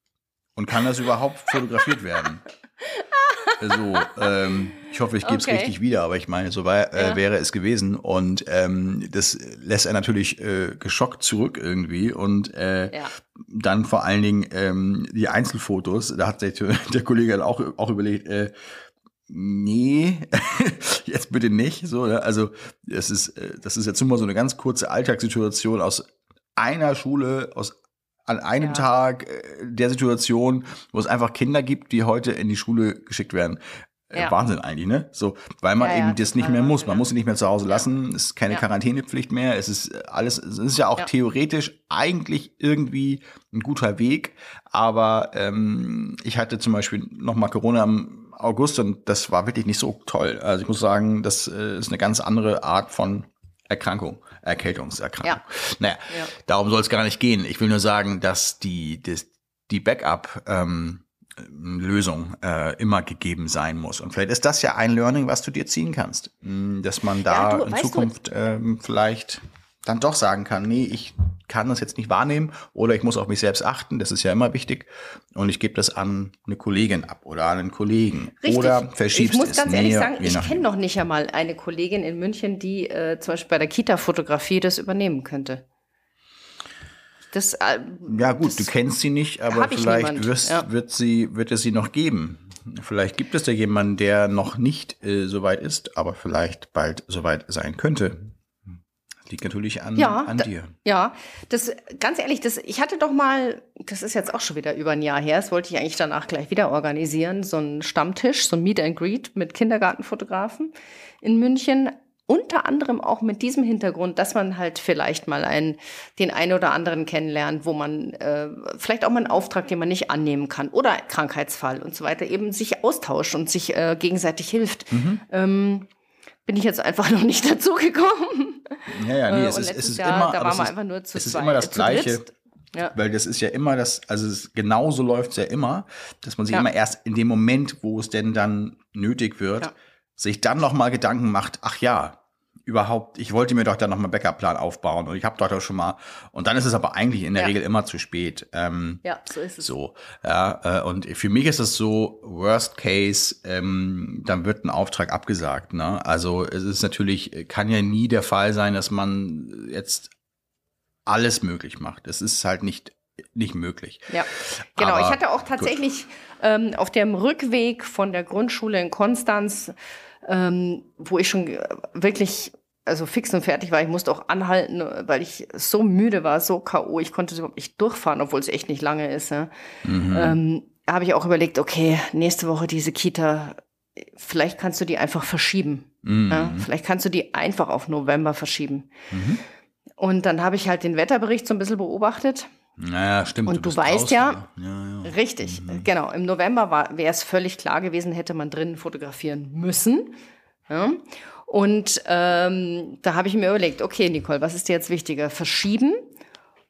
und kann das überhaupt fotografiert werden? So, ähm, ich hoffe, ich gebe es okay. richtig wieder, aber ich meine, so war, äh, ja. wäre es gewesen. Und ähm, das lässt er natürlich äh, geschockt zurück irgendwie. Und äh, ja. dann vor allen Dingen ähm, die Einzelfotos, da hat der, der Kollege auch, auch überlegt, äh, nee, jetzt bitte nicht. So, ne? Also das ist, äh, das ist jetzt nur mal so eine ganz kurze Alltagssituation aus einer Schule, aus an einem ja. Tag äh, der Situation, wo es einfach Kinder gibt, die heute in die Schule geschickt werden. Äh, ja. Wahnsinn eigentlich, ne? So, weil man ja, eben das nicht mehr muss. Man muss sie nicht mehr zu Hause lassen. Es ist keine Quarantänepflicht mehr. Es ist alles, es ist ja auch theoretisch eigentlich irgendwie ein guter Weg. Aber ähm, ich hatte zum Beispiel noch mal Corona im August und das war wirklich nicht so toll. Also ich muss sagen, das äh, ist eine ganz andere Art von Erkrankung, Erkältungserkrankung. Ja. Naja, ja. darum soll es gar nicht gehen. Ich will nur sagen, dass die, die, die Backup ähm, Lösung äh, immer gegeben sein muss. Und vielleicht ist das ja ein Learning, was du dir ziehen kannst, hm, dass man da ja, du, in Zukunft ähm, vielleicht dann doch sagen kann, nee, ich kann das jetzt nicht wahrnehmen oder ich muss auf mich selbst achten, das ist ja immer wichtig. Und ich gebe das an eine Kollegin ab oder an einen Kollegen. Richtig. Oder verschiebst Ich muss es ganz ehrlich näher, sagen, ich kenne noch nicht einmal eine Kollegin in München, die äh, zum Beispiel bei der Kita-Fotografie das übernehmen könnte. Das, äh, Ja gut, du kennst sie nicht, aber vielleicht wirst, ja. wird, sie, wird es sie noch geben. Vielleicht gibt es da jemanden, der noch nicht äh, so weit ist, aber vielleicht bald so weit sein könnte. Liegt natürlich an, Ja, an dir. Ja, das ganz ehrlich, das ich hatte doch mal, das ist jetzt auch schon wieder über ein Jahr her, das wollte ich eigentlich danach gleich wieder organisieren, so einen Stammtisch, so ein Meet and Greet mit Kindergartenfotografen in München. Unter anderem auch mit diesem Hintergrund, dass man halt vielleicht mal einen, den einen oder anderen kennenlernt, wo man äh, vielleicht auch mal einen Auftrag, den man nicht annehmen kann oder Krankheitsfall und so weiter, eben sich austauscht und sich äh, gegenseitig hilft. Mhm. Ähm, bin ich jetzt einfach noch nicht dazu gekommen. Ja, ja, nee, Äh, es ist, es ist Jahr, immer, da waren wir ist, einfach nur zu es ist zweit, immer äh, das Gleiche. Ja. Weil das ist ja immer das, also es, genauso läuft es ja immer, dass man sich Ja. immer erst in dem Moment, wo es denn dann nötig wird, Ja. sich dann nochmal Gedanken macht, ach ja, überhaupt, ich wollte mir doch dann nochmal einen Backup-Plan aufbauen und ich habe doch da schon mal, und dann ist es aber eigentlich in der Ja. Regel immer zu spät. Ähm, Ja, so ist es. so, ja, äh, und für mich ist es so, worst case, ähm, dann wird ein Auftrag abgesagt, ne? Also es ist natürlich, kann ja nie der Fall sein, dass man jetzt alles möglich macht. Es ist halt nicht, nicht möglich. Ja, genau. Aber ich hatte auch tatsächlich ähm, auf dem Rückweg von der Grundschule in Konstanz, ähm, wo ich schon äh, wirklich also fix und fertig war, ich musste auch anhalten, weil ich so müde war, so K.O., ich konnte überhaupt nicht durchfahren, obwohl es echt nicht lange ist. Ja. Mhm. Ähm, habe ich auch überlegt, okay, nächste Woche diese Kita, vielleicht kannst du die einfach verschieben. Mhm. Ja, vielleicht kannst du die einfach auf November verschieben. Mhm. Und dann habe ich halt den Wetterbericht so ein bisschen beobachtet. Naja, stimmt. Und du bist weißt draußen, ja- ja, ja. Richtig, genau. Im November wäre es völlig klar gewesen, hätte man drinnen fotografieren müssen. Ja. Und ähm, da habe ich mir überlegt, okay, Nicole, was ist dir jetzt wichtiger? Verschieben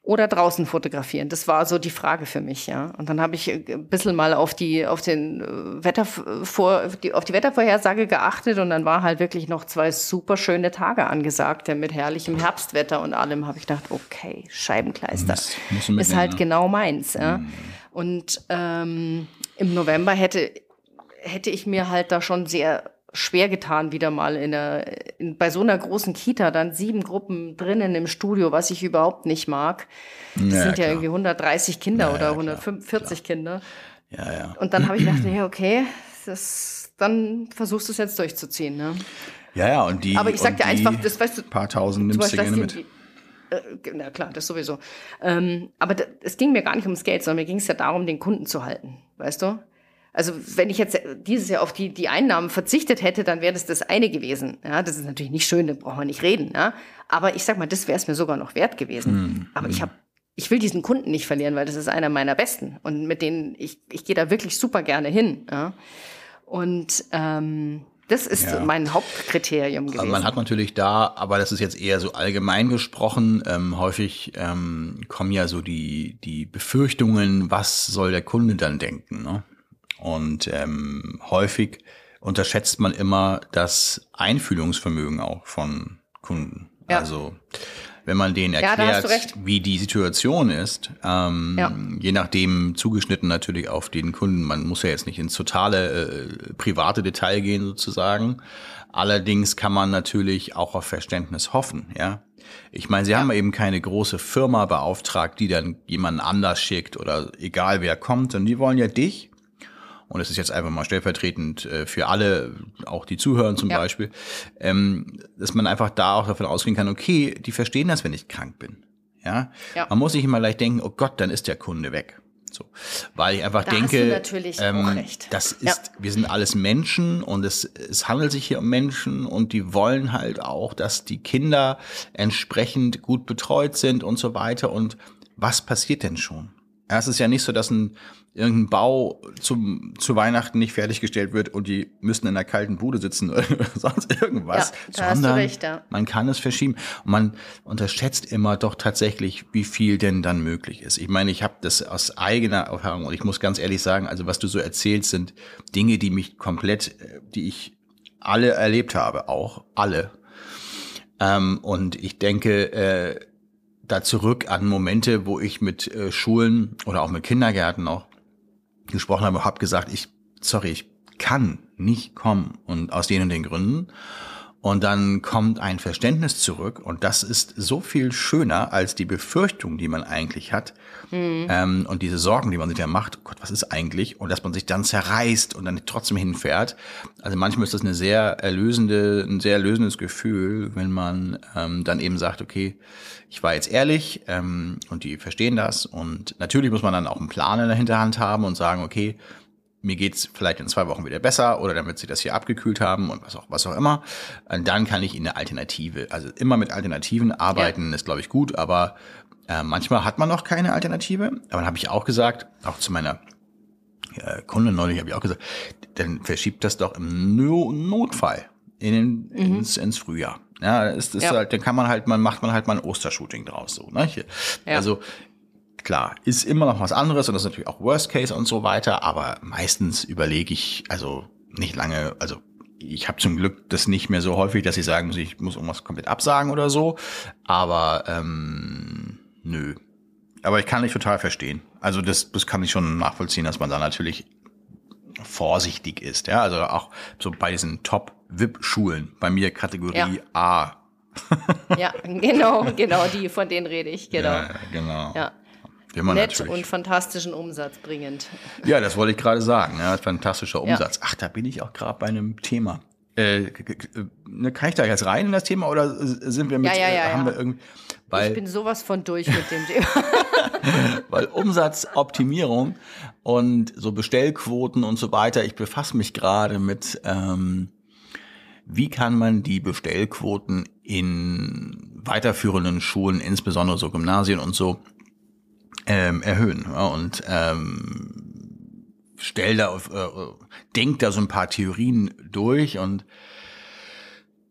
oder draußen fotografieren? Das war so die Frage für mich, ja. Und dann habe ich äh, ein bisschen mal auf die, auf den äh, Wetter, vor, die, auf die Wettervorhersage geachtet und dann war halt wirklich noch zwei super schöne Tage angesagt, ja, mit herrlichem Herbstwetter und allem. Habe ich gedacht, okay, Scheibenkleister. Du ist halt genau meins, ja. Und ähm, im November hätte, hätte ich mir halt da schon sehr schwer getan, wieder mal in der, in, bei so einer großen Kita dann sieben Gruppen drinnen im Studio, was ich überhaupt nicht mag. Das Ja, sind ja klar. irgendwie 130 Kinder Ja, ja, oder klar, 140 Kinder. Ja, ja. Und dann habe ich gedacht, nee, okay, das, dann versuchst du es jetzt durchzuziehen. Ne? Ja, ja, und die. Aber ich sag dir einfach, das weißt du, paar tausend nimmst du Beispiel, gerne dass mit. die- äh, na klar, das sowieso. Ähm, aber da, es ging mir gar nicht ums Geld, sondern mir ging es ja darum, den Kunden zu halten, weißt du? Also wenn ich jetzt dieses Jahr auf die, die Einnahmen verzichtet hätte, dann wäre das das eine gewesen. Ja, das ist natürlich nicht schön, da brauchen wir nicht reden. Ja? Aber ich sag mal, das wäre es mir sogar noch wert gewesen. Hm, Aber ich habe ich will diesen Kunden nicht verlieren, weil das ist einer meiner besten. Und mit denen, ich, ich gehe da wirklich super gerne hin. Ja? Und ähm, das ist Ja. mein Hauptkriterium gewesen. Also man hat natürlich da, aber das ist jetzt eher so allgemein gesprochen, ähm, häufig ähm, kommen ja so die, die Befürchtungen, was soll der Kunde dann denken. Ne? Und ähm, häufig unterschätzt man immer das Einfühlungsvermögen auch von Kunden. Ja. Also wenn man denen erklärt, recht. wie die Situation ist, ähm, Ja. je nachdem zugeschnitten natürlich auf den Kunden. Man muss ja jetzt nicht ins totale äh, private Detail gehen sozusagen. Allerdings kann man natürlich auch auf Verständnis hoffen, ja. Ich meine, sie haben eben keine große Firma beauftragt, die dann jemanden anders schickt oder egal wer kommt, und die wollen ja dich. Und es ist jetzt einfach mal stellvertretend äh, für alle, auch die zuhören zum Ja. Beispiel, ähm, dass man einfach da auch davon ausgehen kann, okay, die verstehen das, wenn ich krank bin. Ja? Ja. Man muss nicht immer gleich denken, oh Gott, dann ist der Kunde weg. So. Weil ich einfach Da denke, ähm, das Ja. ist, wir sind alles Menschen und es, es handelt sich hier um Menschen und die wollen halt auch, dass die Kinder entsprechend gut betreut sind und so weiter. Und was passiert denn schon? Ja, es ist ja nicht so, dass ein irgendein Bau zum, zu Weihnachten nicht fertiggestellt wird und die müssen in einer kalten Bude sitzen oder sonst irgendwas. Ja, da hast du sondern recht, ja. man kann es verschieben. Und man unterschätzt immer doch tatsächlich, wie viel denn dann möglich ist. Ich meine, ich habe das aus eigener Erfahrung und ich muss ganz ehrlich sagen, also was du so erzählst, sind Dinge, die mich komplett, äh, die ich alle erlebt habe, auch alle. Ähm, und ich denke, äh, da zurück an Momente, wo ich mit äh, Schulen oder auch mit Kindergärten auch gesprochen habe, habe gesagt, ich, sorry, ich kann nicht kommen und aus den und den Gründen. Und dann kommt ein Verständnis zurück und das ist so viel schöner als die Befürchtung, die man eigentlich hat mhm. ähm, und diese Sorgen, die man sich ja macht. Oh Gott, was ist eigentlich? Und dass man sich dann zerreißt und dann trotzdem hinfährt. Also manchmal ist das eine sehr erlösende, ein sehr erlösendes Gefühl, wenn man ähm, dann eben sagt, okay, ich war jetzt ehrlich ähm, und die verstehen das und natürlich muss man dann auch einen Plan in der Hinterhand haben und sagen, okay, mir geht's vielleicht in zwei Wochen wieder besser oder damit sie das hier abgekühlt haben und was auch, was auch immer. Und dann kann ich ihnen eine Alternative, also immer mit Alternativen arbeiten, ja. ist glaube ich gut, aber äh, manchmal hat man noch keine Alternative. Aber dann habe ich auch gesagt, auch zu meiner äh, Kundin neulich habe ich auch gesagt, dann verschiebt das doch im no Notfall in mhm. ins, ins Frühjahr. Ja, ist, ist ja. halt, dann kann man halt, man macht man halt mal ein Ostershooting draus, so, ne? Ja. Also, Klar, ist immer noch was anderes und das ist natürlich auch Worst Case und so weiter, aber meistens überlege ich, also nicht lange, also ich habe zum Glück das nicht mehr so häufig, dass ich sagen muss, ich muss irgendwas komplett absagen oder so, aber ähm, nö. Aber ich kann nicht total verstehen. Also das, das kann ich schon nachvollziehen, dass man da natürlich vorsichtig ist. Ja, also auch so bei diesen Top-VIP-Schulen, bei mir Kategorie ja. A. ja, genau, genau, die, von denen rede ich, genau. Ja, genau. Ja. Immer Nett natürlich. und fantastischen Umsatz bringend. Ja, das wollte ich gerade sagen. Ja, fantastischer Umsatz. Ja. Ach, da bin ich auch gerade bei einem Thema. Äh, ne, kann ich da jetzt rein in das Thema oder sind wir mit? Ja, ja, ja, haben wir irgendwie? Weil, ich bin sowas von durch mit dem Thema. weil Umsatzoptimierung und so Bestellquoten und so weiter. Ich befasse mich gerade mit, ähm, wie kann man die Bestellquoten in weiterführenden Schulen, insbesondere so Gymnasien und so, ähm, erhöhen. Und ähm, stell da, äh, denk da so ein paar Theorien durch und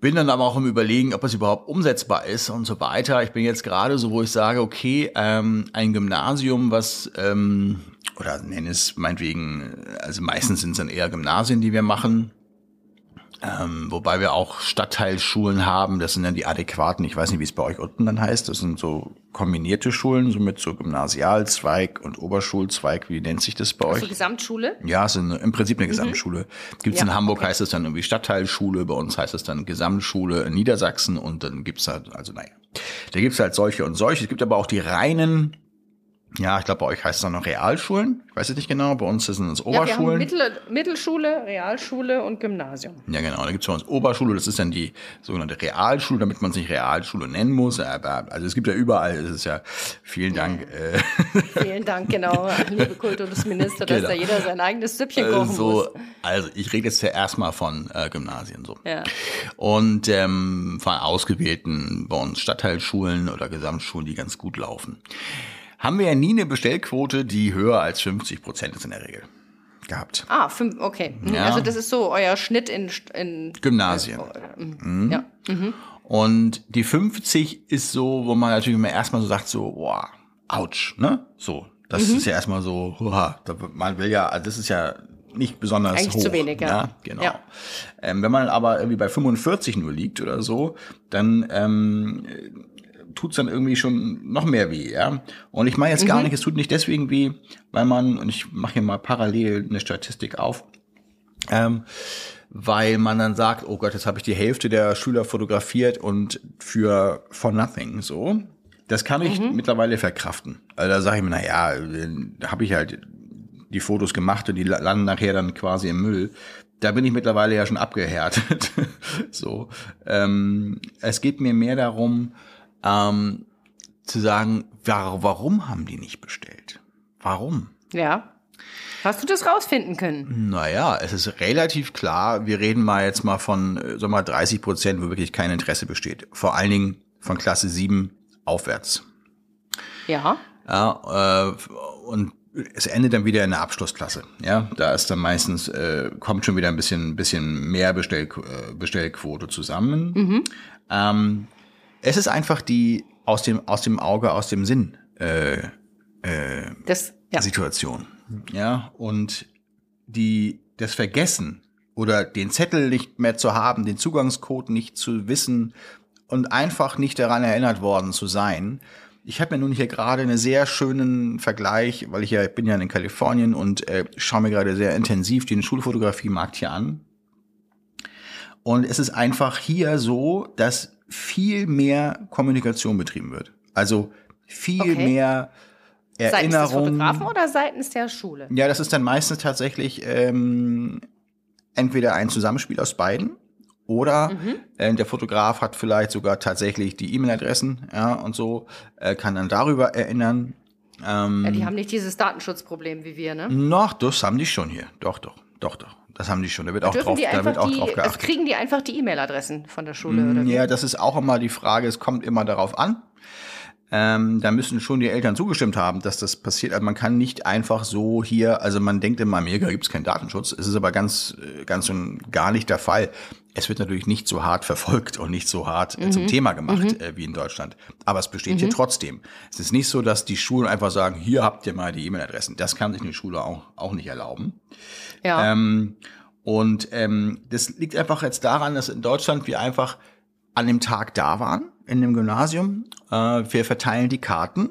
bin dann aber auch im Überlegen, ob es überhaupt umsetzbar ist und so weiter. Ich bin jetzt gerade so, wo ich sage, okay, ähm, ein Gymnasium, was ähm, oder nenne es meinetwegen, also meistens sind es dann eher Gymnasien, die wir machen, ähm, wobei wir auch Stadtteilschulen haben, das sind dann die adäquaten, ich weiß nicht, wie es bei euch unten dann heißt, das sind so kombinierte Schulen, so mit so Gymnasialzweig und Oberschulzweig, wie nennt sich das bei also euch? Gesamtschule? Ja, es ist eine, im Prinzip eine mhm. Gesamtschule. Mhm. Gibt's ja, in Hamburg okay. heißt es dann irgendwie Stadtteilschule, bei uns heißt es dann Gesamtschule in Niedersachsen und dann gibt's halt, also naja, da gibt's halt solche und solche. Es gibt aber auch die reinen ja, ich glaube, bei euch heißt es dann noch Realschulen. Ich weiß es nicht genau. Bei uns sind es Oberschulen. Ja, wir haben Mittel, Mittelschule, Realschule und Gymnasium. Ja, genau. Da gibt es bei uns Oberschule. Das ist dann die sogenannte Realschule, damit man es nicht Realschule nennen muss. Aber, also es gibt ja überall. Das ist ja, vielen Dank. Äh. Vielen Dank, genau, liebe Kultusminister, dass genau. da jeder sein eigenes Süppchen kochen äh, so, muss. Also ich rede jetzt ja erstmal von äh, Gymnasien so. Ja. Und ähm, von ausgewählten bei uns Stadtteilschulen oder Gesamtschulen, die ganz gut laufen haben wir ja nie eine Bestellquote, die höher als 50 Prozent ist in der Regel gehabt. Ah, fünf, okay. Mhm. Ja. Also das ist so euer Schnitt in, in Gymnasien. Äh, mhm. Ja. Mhm. Und die 50 ist so, wo man natürlich immer erstmal so sagt, so, boah, ouch, ne? So, das mhm. ist ja erstmal so, huha, man will ja, also das ist ja nicht besonders Eigentlich hoch. zu wenig, ja. ja genau. Ja. Ähm, wenn man aber irgendwie bei 45 nur liegt oder so, dann ähm, tut's dann irgendwie schon noch mehr weh, ja. Und ich meine jetzt gar mhm. nicht, es tut nicht deswegen weh, weil man, und ich mache hier mal parallel eine Statistik auf, ähm, weil man dann sagt, oh Gott, jetzt habe ich die Hälfte der Schüler fotografiert und für for nothing so. Das kann ich mhm. mittlerweile verkraften. Also da sage ich mir, na ja, da habe ich halt die Fotos gemacht und die landen nachher dann quasi im Müll. Da bin ich mittlerweile ja schon abgehärtet. so, ähm, es geht mir mehr darum, ähm, zu sagen, warum haben die nicht bestellt? Warum? Ja. Hast du das rausfinden können? Naja, es ist relativ klar. Wir reden mal jetzt mal von, äh, sag mal, 30 Prozent, wo wirklich kein Interesse besteht. Vor allen Dingen von Klasse 7 aufwärts. Ja. Ja, äh, und es endet dann wieder in der Abschlussklasse. Ja, da ist dann meistens, äh, kommt schon wieder ein bisschen, bisschen mehr Bestell, äh, Bestellquote zusammen. Mhm. Ähm, es ist einfach die aus dem, aus dem Auge, aus dem Sinn äh, äh, das, ja. Situation. Ja, und die, das Vergessen oder den Zettel nicht mehr zu haben, den Zugangscode nicht zu wissen und einfach nicht daran erinnert worden zu sein, ich habe mir nun hier gerade einen sehr schönen Vergleich, weil ich ja ich bin ja in Kalifornien und äh, schaue mir gerade sehr intensiv den Schulfotografie-Markt hier an. Und es ist einfach hier so, dass viel mehr Kommunikation betrieben wird. Also viel Okay. mehr Seitens des Erinnerung. Fotografen oder seitens der Schule? Ja, das ist dann meistens tatsächlich ähm, entweder ein Zusammenspiel aus beiden oder Mhm. äh, der Fotograf hat vielleicht sogar tatsächlich die E-Mail-Adressen ja, und so, äh, kann dann darüber erinnern. Ähm, Ja, die haben nicht dieses Datenschutzproblem wie wir, ne? noch, das haben die schon hier. Doch, doch, doch, doch. Das haben die schon. Da wird auch drauf, da wird auch die, drauf geachtet. kriegen die einfach die E-Mail-Adressen von der Schule oder wie? Ja, das ist auch immer die Frage, es kommt immer darauf an. Ähm, da müssen schon die Eltern zugestimmt haben, dass das passiert. Also man kann nicht einfach so hier, also man denkt in Amerika gibt es keinen Datenschutz. Es ist aber ganz, äh, ganz und gar nicht der Fall. Es wird natürlich nicht so hart verfolgt und nicht so hart äh, Mhm. zum Thema gemacht äh, wie in Deutschland. Aber es besteht hier trotzdem. Es ist nicht so, dass die Schulen einfach sagen, hier habt ihr mal die E-Mail-Adressen. Das kann sich eine Schule auch, auch nicht erlauben. Ja. Ähm, und ähm, das liegt einfach jetzt daran, dass in Deutschland wir einfach an dem Tag da waren, in dem Gymnasium. Äh, wir verteilen die Karten.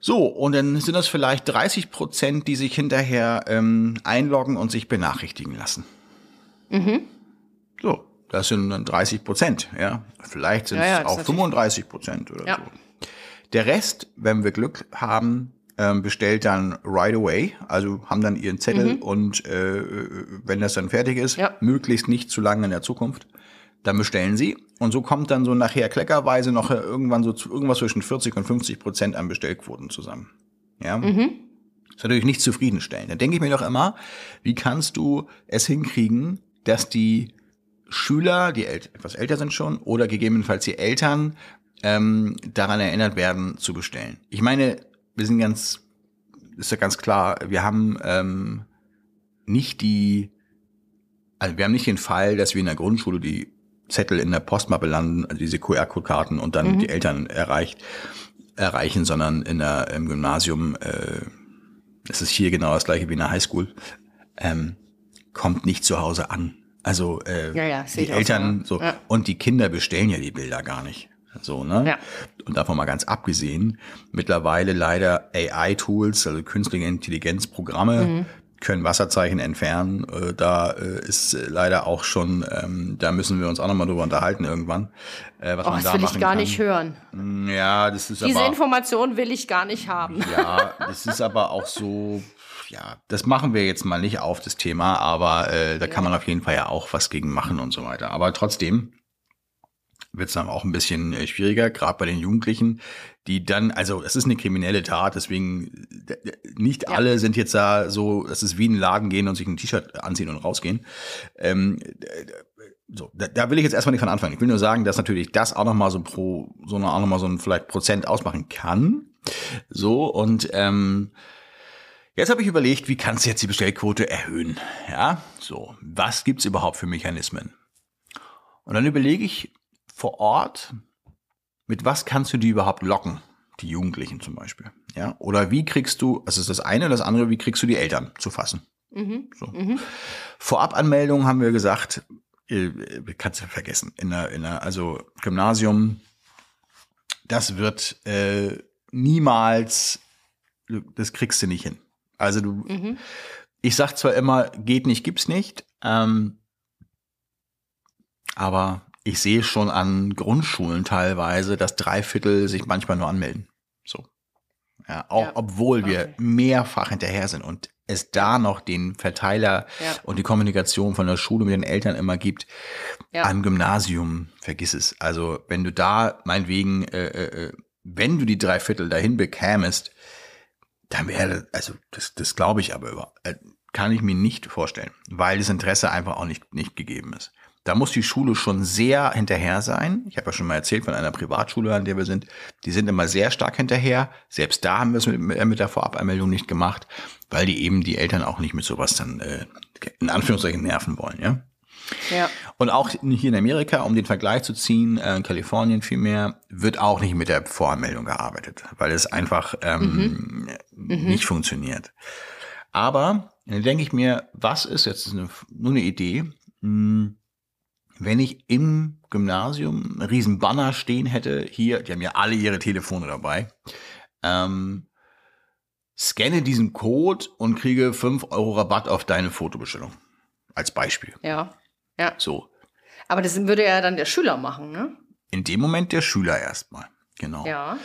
So, und dann sind das vielleicht 30 Prozent, die sich hinterher ähm, einloggen und sich benachrichtigen lassen. Mhm. So, das sind dann 30 Prozent, ja. Vielleicht sind Ja, ja, es das ist auch natürlich- 35 Prozent oder Ja. so. Der Rest, wenn wir Glück haben, ähm, bestellt dann right away, also haben dann ihren Zettel und äh, wenn das dann fertig ist, Mhm. Ja. möglichst nicht zu lange in der Zukunft, dann bestellen sie und so kommt dann so nachher kleckerweise noch irgendwann so zu, irgendwas zwischen 40 und 50 Prozent an Bestellquoten zusammen. Ja. Mhm. ist natürlich nicht zufriedenstellend. Da denke ich mir doch immer, wie kannst du es hinkriegen, dass die Schüler, die etwas älter sind schon, oder gegebenenfalls die Eltern ähm, daran erinnert werden, zu bestellen. Ich meine, wir sind ganz, ist ja ganz klar, wir haben ähm, nicht die, also wir haben nicht den Fall, dass wir in der Grundschule die Zettel in der Postmappe landen, also diese QR-Code-Karten und dann die Eltern erreicht, erreichen, sondern in der, im Gymnasium, äh, das ist hier genau das gleiche wie in der Highschool, ähm, kommt nicht zu Hause an. Also äh, Ja, ja, die Eltern so, so ja. und die Kinder bestellen ja die Bilder gar nicht. So, ne? Ja. Und davon mal ganz abgesehen, mittlerweile leider AI-Tools, also künstliche Intelligenzprogramme, Mhm. können Wasserzeichen entfernen. Äh, Da äh, ist äh, leider auch schon, ähm, da müssen wir uns auch nochmal drüber unterhalten irgendwann, äh, was Oh, man das da will machen ich gar kann. nicht hören. Mm, Ja, das ist Diese aber Information will ich gar nicht haben. ja, das ist aber auch so, ja, das machen wir jetzt mal nicht auf das Thema, aber äh, da kann man auf jeden Fall ja auch was gegen machen und so weiter. Aber trotzdem wird es dann auch ein bisschen äh, schwieriger, gerade bei den Jugendlichen, die dann, also es ist eine kriminelle Tat, deswegen nicht alle sind jetzt da so, das ist wie in den Laden gehen und sich ein T-Shirt anziehen und rausgehen. Ähm, äh, so, da, da will ich jetzt erstmal nicht von anfangen. Ich will nur sagen, dass natürlich das auch nochmal so pro, so eine, auch nochmal so ein vielleicht Prozent ausmachen kann. So, und ähm, jetzt habe ich überlegt, wie kannst du jetzt die Bestellquote erhöhen? Ja, so, was gibt's überhaupt für Mechanismen? Und dann überlege ich vor Ort, mit was kannst du die überhaupt locken? Die Jugendlichen zum Beispiel. Ja, oder wie kriegst du, das ist das eine, das andere, wie kriegst du die Eltern zu fassen? Mhm. So. Mhm. Vorabanmeldung haben wir gesagt, äh, kannst du vergessen. In der, in der, also Gymnasium, das wird äh, niemals, das kriegst du nicht hin. Also du, Mhm. ich sag zwar immer, geht nicht, gibt's nicht, ähm, aber ich sehe schon an Grundschulen teilweise, dass drei Viertel sich manchmal nur anmelden. So. Ja, auch Ja. obwohl wir Okay. mehrfach hinterher sind und es da noch den Verteiler Ja. und die Kommunikation von der Schule mit den Eltern immer gibt. Ja. Am Gymnasium, vergiss es. Also wenn du da meinetwegen, äh, äh, äh, wenn du die drei Viertel dahin bekämest, dann wäre, also das, das glaube ich aber über, äh, kann ich mir nicht vorstellen, weil das Interesse einfach auch nicht, nicht gegeben ist. Da muss die Schule schon sehr hinterher sein. Ich habe ja schon mal erzählt von einer Privatschule, an der wir sind. Die sind immer sehr stark hinterher. Selbst da haben wir es mit, mit der Vorabanmeldung nicht gemacht, weil die eben die Eltern auch nicht mit sowas dann äh, in Anführungszeichen nerven wollen, ja. Ja. Und auch hier in Amerika, um den Vergleich zu ziehen, äh, in Kalifornien vielmehr, wird auch nicht mit der Voranmeldung gearbeitet, weil es einfach ähm, nicht funktioniert. Aber dann denke ich mir, was ist jetzt eine, nur eine Idee, mh, wenn ich im Gymnasium einen riesen Banner stehen hätte, hier, die haben ja alle ihre Telefone dabei, ähm, scanne diesen Code und kriege 5 Euro Rabatt auf deine Fotobestellung. Als Beispiel. Ja. Ja. So. Aber das würde ja dann der Schüler machen, ne? In dem Moment der Schüler erstmal. Genau. Ja.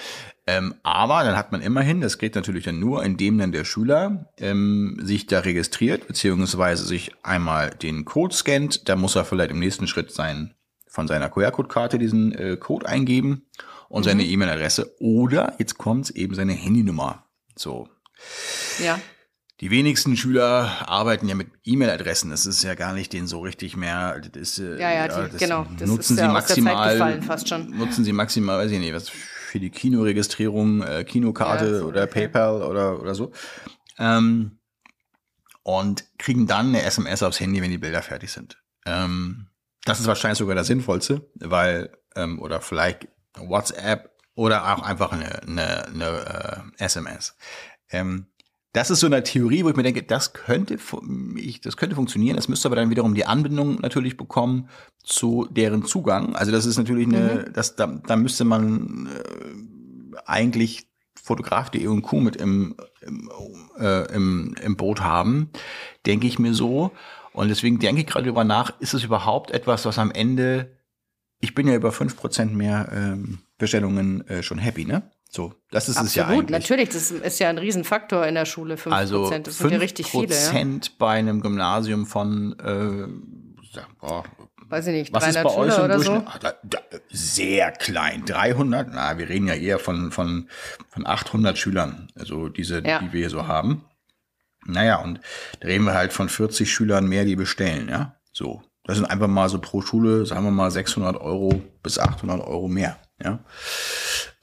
Ähm, aber dann hat man immerhin, das geht natürlich dann nur, indem dann der Schüler ähm, sich da registriert, beziehungsweise sich einmal den Code scannt. Da muss er vielleicht im nächsten Schritt sein, von seiner QR-Code-Karte diesen äh, Code eingeben und seine E-Mail-Adresse. Oder, jetzt kommt's, eben seine Handynummer. So. Ja. Die wenigsten Schüler arbeiten ja mit E-Mail-Adressen. Das ist ja gar nicht denen so richtig mehr. Das ist, äh, Ja, ja, die- das genau. Das nutzen ist sie ja aus der Zeit maximal. gefallen fast schon. Nutzen sie maximal, weiß ich nicht, was für die Kinoregistrierung, äh, Kinokarte Ja, oder. PayPal oder oder so. Ähm, und kriegen dann eine SMS aufs Handy, wenn die Bilder fertig sind. Ähm, das ist wahrscheinlich sogar das Sinnvollste, weil ähm, oder vielleicht WhatsApp oder auch einfach eine, eine, eine äh, SMS. Ähm, das ist so eine Theorie, wo ich mir denke, das könnte, das könnte funktionieren. Das müsste aber dann wiederum die Anbindung natürlich bekommen zu deren Zugang. Also das ist natürlich eine, das, da, da müsste man äh, eigentlich Fotograf.de und Co. mit im, im, äh, im, im Boot haben, denke ich mir so. Und deswegen denke ich gerade drüber nach, ist es überhaupt etwas, was am Ende, ich bin ja über 5% mehr ähm, Bestellungen äh, schon happy, ne? So, das ist es ja Absolut, eigentlich. natürlich. Das ist ja ein Riesenfaktor in der Schule, 5 Also Das sind ja richtig viele, ja. Prozent bei einem Gymnasium von, äh, ja, boah, Weiß ich nicht, was ist 300 bei euch Schüler oder so. Ah, da, da, sehr klein, 300. Na, wir reden ja eher von von von 800 Schülern, also diese, Ja. die wir hier so haben. Naja, und da reden wir halt von 40 Schülern mehr, die bestellen, ja. So, das sind einfach mal so pro Schule, sagen wir mal 600 Euro bis 800 Euro mehr, ja.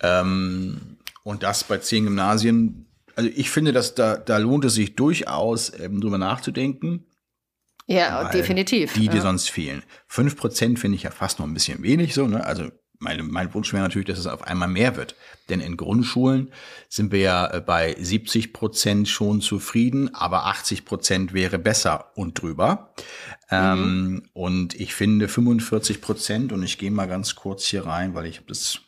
Ähm, und das bei zehn Gymnasien. Also ich finde, dass da, da lohnt es sich durchaus, ähm, drüber nachzudenken. Ja, definitiv. Die, die ja. sonst fehlen. Fünf Prozent finde ich ja fast noch ein bisschen wenig so, ne? Also meine, mein Wunsch wäre natürlich, dass es auf einmal mehr wird. Denn in Grundschulen sind wir ja äh, bei 70 Prozent schon zufrieden, aber 80 Prozent wäre besser und drüber. Ähm, und ich finde 45 Prozent, und ich gehe mal ganz kurz hier rein, weil ich hab das,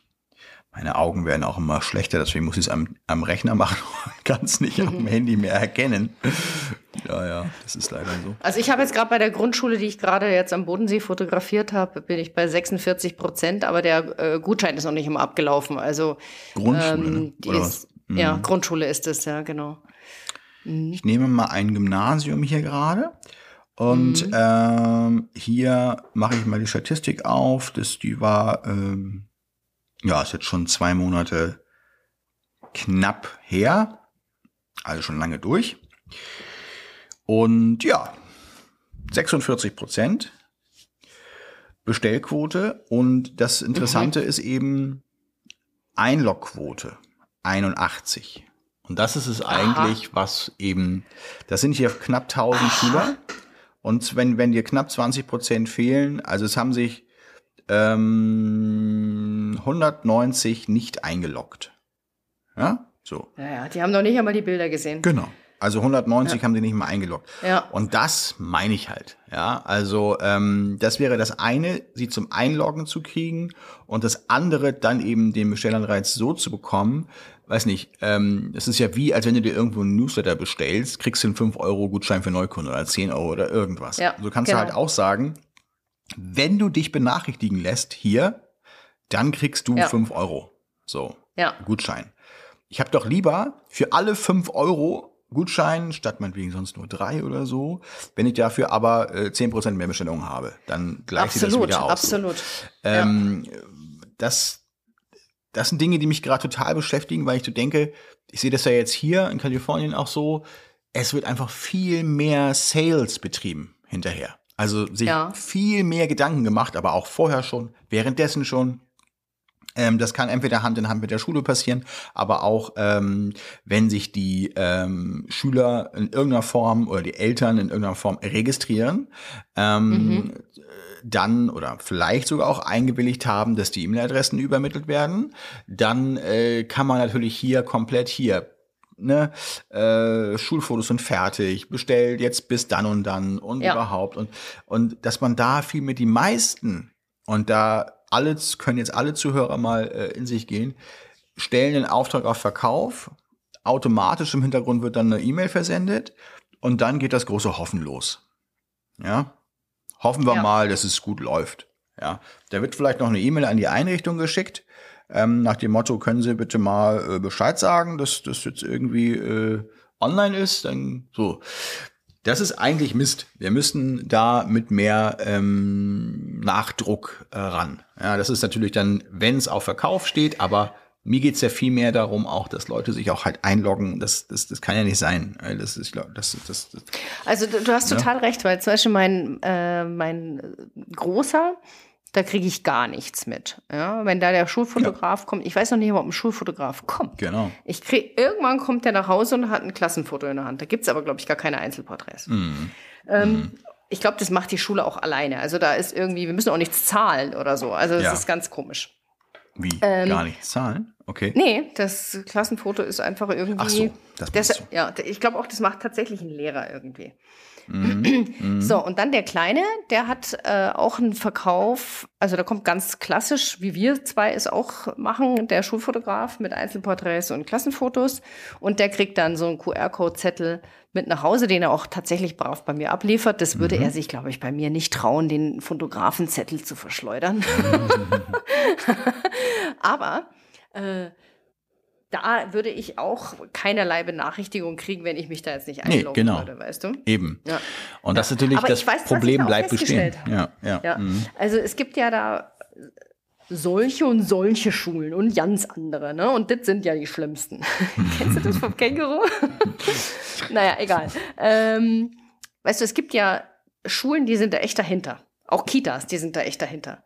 meine Augen werden auch immer schlechter, deswegen muss ich es am, am Rechner machen und kann es nicht am Handy mehr erkennen. Ja, ja, das ist leider so. Also ich habe jetzt gerade bei der Grundschule, die ich gerade jetzt am Bodensee fotografiert habe, bin ich bei 46 Prozent, aber der äh, Gutschein ist noch nicht immer abgelaufen. Also Grundschule, ähm, ne? Oder ist, was? Mhm. ja, Grundschule ist es, ja, genau. Ich nehme mal ein Gymnasium hier gerade. Und Mhm. ähm, hier mache ich mal die Statistik auf. Das, die war, ähm, ja, ist jetzt schon zwei Monate knapp her. Also schon lange durch. Und ja, 46 Prozent Bestellquote. Und das Interessante ist eben Einlogquote 81. Und das ist es eigentlich, was eben, das sind hier knapp 1000 Schüler. Und wenn, wenn dir knapp 20 Prozent fehlen, also es haben sich ähm, 190 nicht eingeloggt. Ja, so. Ja, ja, die haben noch nicht einmal die Bilder gesehen. Genau. Also 190 haben die nicht mal eingeloggt. Ja. Und das meine ich halt. Ja, also ähm, das wäre das eine, sie zum Einloggen zu kriegen und das andere dann eben den Bestellanreiz so zu bekommen, weiß nicht, ähm, es ist ja wie, als wenn du dir irgendwo einen Newsletter bestellst, kriegst du einen 5 Euro Gutschein für Neukunden oder 10 Euro oder irgendwas. Ja, so kannst genau. du halt auch sagen, wenn du dich benachrichtigen lässt hier, dann kriegst du Ja. 5 Euro. So. Ja. Gutschein. Ich habe doch lieber für alle 5 Euro Gutschein, statt meinetwegen sonst nur drei oder so, wenn ich dafür aber äh, 10% mehr Bestellungen habe, dann gleicht sich das Absolut, wieder aus. absolut. Ähm, das, das sind Dinge, die mich gerade total beschäftigen, weil ich so denke, ich sehe das ja jetzt hier in Kalifornien auch so, es wird einfach viel mehr Sales betrieben hinterher. Also sich Ja. viel mehr Gedanken gemacht, aber auch vorher schon, währenddessen schon. Ähm, das kann entweder Hand in Hand mit der Schule passieren, aber auch, ähm, wenn sich die ähm, Schüler in irgendeiner Form oder die Eltern in irgendeiner Form registrieren, ähm, dann oder vielleicht sogar auch eingewilligt haben, dass die E-Mail-Adressen übermittelt werden, dann äh, kann man natürlich hier komplett hier ne, äh, Schulfotos sind fertig, bestellt jetzt bis dann und dann und Ja. überhaupt und und dass man da viel mit die meisten und da alle können jetzt alle Zuhörer mal äh, in sich gehen, stellen den Auftrag auf Verkauf, automatisch im Hintergrund wird dann eine E-Mail versendet und dann geht das große Hoffen los. Ja, hoffen wir Ja. mal, dass es gut läuft. Ja, da wird vielleicht noch eine E-Mail an die Einrichtung geschickt ähm, nach dem Motto, können Sie bitte mal äh, Bescheid sagen, dass das jetzt irgendwie äh, online ist, dann so. Das ist eigentlich Mist. Wir müssen da mit mehr ähm, Nachdruck äh, ran. Ja, das ist natürlich dann, wenn es auf Verkauf steht, aber mir geht's ja viel mehr darum, auch, dass Leute sich auch halt einloggen. Das, das, das kann ja nicht sein. Äh, Das ist, das, das, das, Also du, du hast total recht, weil zum Beispiel mein, äh, mein Großer, da kriege ich gar nichts mit. Ja? Wenn da der Schulfotograf kommt, ich weiß noch nicht, ob ein Schulfotograf kommt. genau. Ich krieg, irgendwann kommt der nach Hause und hat ein Klassenfoto in der Hand. Da gibt's aber, glaube ich, gar keine Einzelporträts. Mhm. Ähm, Ich glaube, das macht die Schule auch alleine. Also da ist irgendwie, wir müssen auch nichts zahlen oder so. Also das Ja. ist ganz komisch. Wie? Gar nicht zahlen? Okay. Ähm, Nee, das Klassenfoto ist einfach irgendwie. Ach so, das das, meinst ja, ich glaube auch, das macht tatsächlich ein Lehrer irgendwie. Mhm. So, und dann der Kleine, der hat äh, auch einen Verkauf, also da kommt ganz klassisch, wie wir zwei es auch machen, der Schulfotograf mit Einzelporträts und Klassenfotos. Und der kriegt dann so einen QR-Code-Zettel mit nach Hause, den er auch tatsächlich brav bei mir abliefert. Das Mhm. würde er sich, glaube ich, bei mir nicht trauen, den Fotografenzettel zu verschleudern. Aber äh, da würde ich auch keinerlei Benachrichtigung kriegen, wenn ich mich da jetzt nicht Nee, einloggen genau. würde, weißt du? Eben. Ja. Und das ist natürlich Aber das weiß, Problem da bleibt bestehen. Ja, ja. Ja, Mhm. also es gibt ja da solche und solche Schulen und ganz andere, ne? Und das sind ja die schlimmsten. Kennst du das vom Känguru? naja, egal. Ähm, weißt du, es gibt ja Schulen, die sind da echt dahinter. Auch Kitas, die sind da echt dahinter.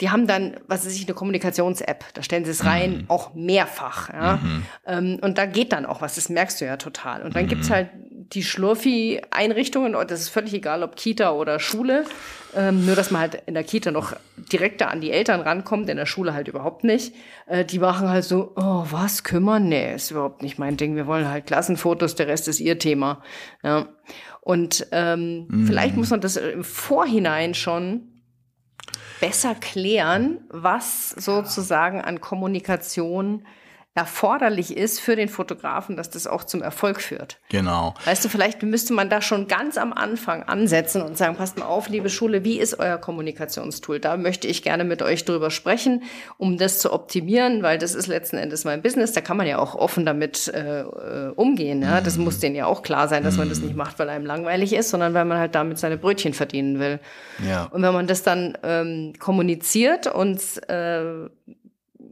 Die haben dann, was weiß ich, eine Kommunikations-App. Da stellen sie es rein, Mhm. auch mehrfach. Ja? Ähm, und da geht dann auch was, das merkst du ja total. Und dann gibt's Mhm. halt die Schlurfi-Einrichtungen, das ist völlig egal, ob Kita oder Schule. Ähm, nur, dass man halt in der Kita noch direkter an die Eltern rankommt, in der Schule halt überhaupt nicht. Äh, die machen halt so, oh, was, kümmern? Nee, ist überhaupt nicht mein Ding. Wir wollen halt Klassenfotos, der Rest ist ihr Thema. Ja. Und ähm, vielleicht muss man das im Vorhinein schon besser klären, was sozusagen an Kommunikation erforderlich ist für den Fotografen, dass das auch zum Erfolg führt. Genau. Weißt du, vielleicht müsste man da schon ganz am Anfang ansetzen und sagen, passt mal auf, liebe Schule, wie ist euer Kommunikationstool? Da möchte ich gerne mit euch drüber sprechen, um das zu optimieren, weil das ist letzten Endes mein Business. Da kann man ja auch offen damit äh, äh, umgehen. Ja? Das muss denen ja auch klar sein, dass man das nicht macht, weil einem langweilig ist, sondern weil man halt damit seine Brötchen verdienen will. Ja. Und wenn man das dann ähm, kommuniziert und äh,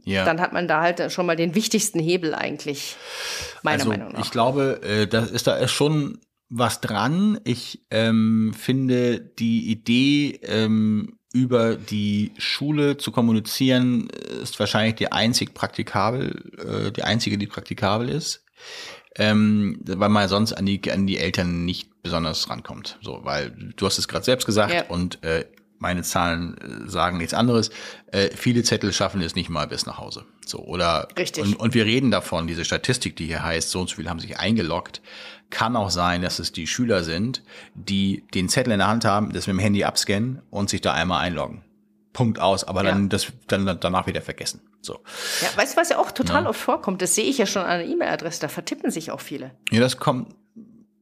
ja. dann hat man da halt schon mal den wichtigsten Hebel eigentlich, meiner also, Meinung nach. Ich glaube, äh, da ist da ist schon was dran. Ich ähm, finde die Idee, ähm, über die Schule zu kommunizieren, ist wahrscheinlich die einzig praktikabel, äh, die einzige, die praktikabel ist. Ähm, weil man sonst an die, an die Eltern nicht besonders rankommt. So, weil du hast es gerade selbst gesagt Ja. und äh, meine Zahlen äh, sagen nichts anderes. Äh, viele Zettel schaffen es nicht mal bis nach Hause. So, oder Richtig. Und, und wir reden davon, diese Statistik, die hier heißt, so und so viele haben sich eingeloggt. Kann auch sein, dass es die Schüler sind, die den Zettel in der Hand haben, das mit dem Handy abscannen und sich da einmal einloggen. Punkt aus, aber dann Ja. das dann danach wieder vergessen. So. Ja, weißt du, was ja auch total Ja. oft vorkommt? Das sehe ich ja schon an der E-Mail-Adresse, da vertippen sich auch viele. Ja, das kommt,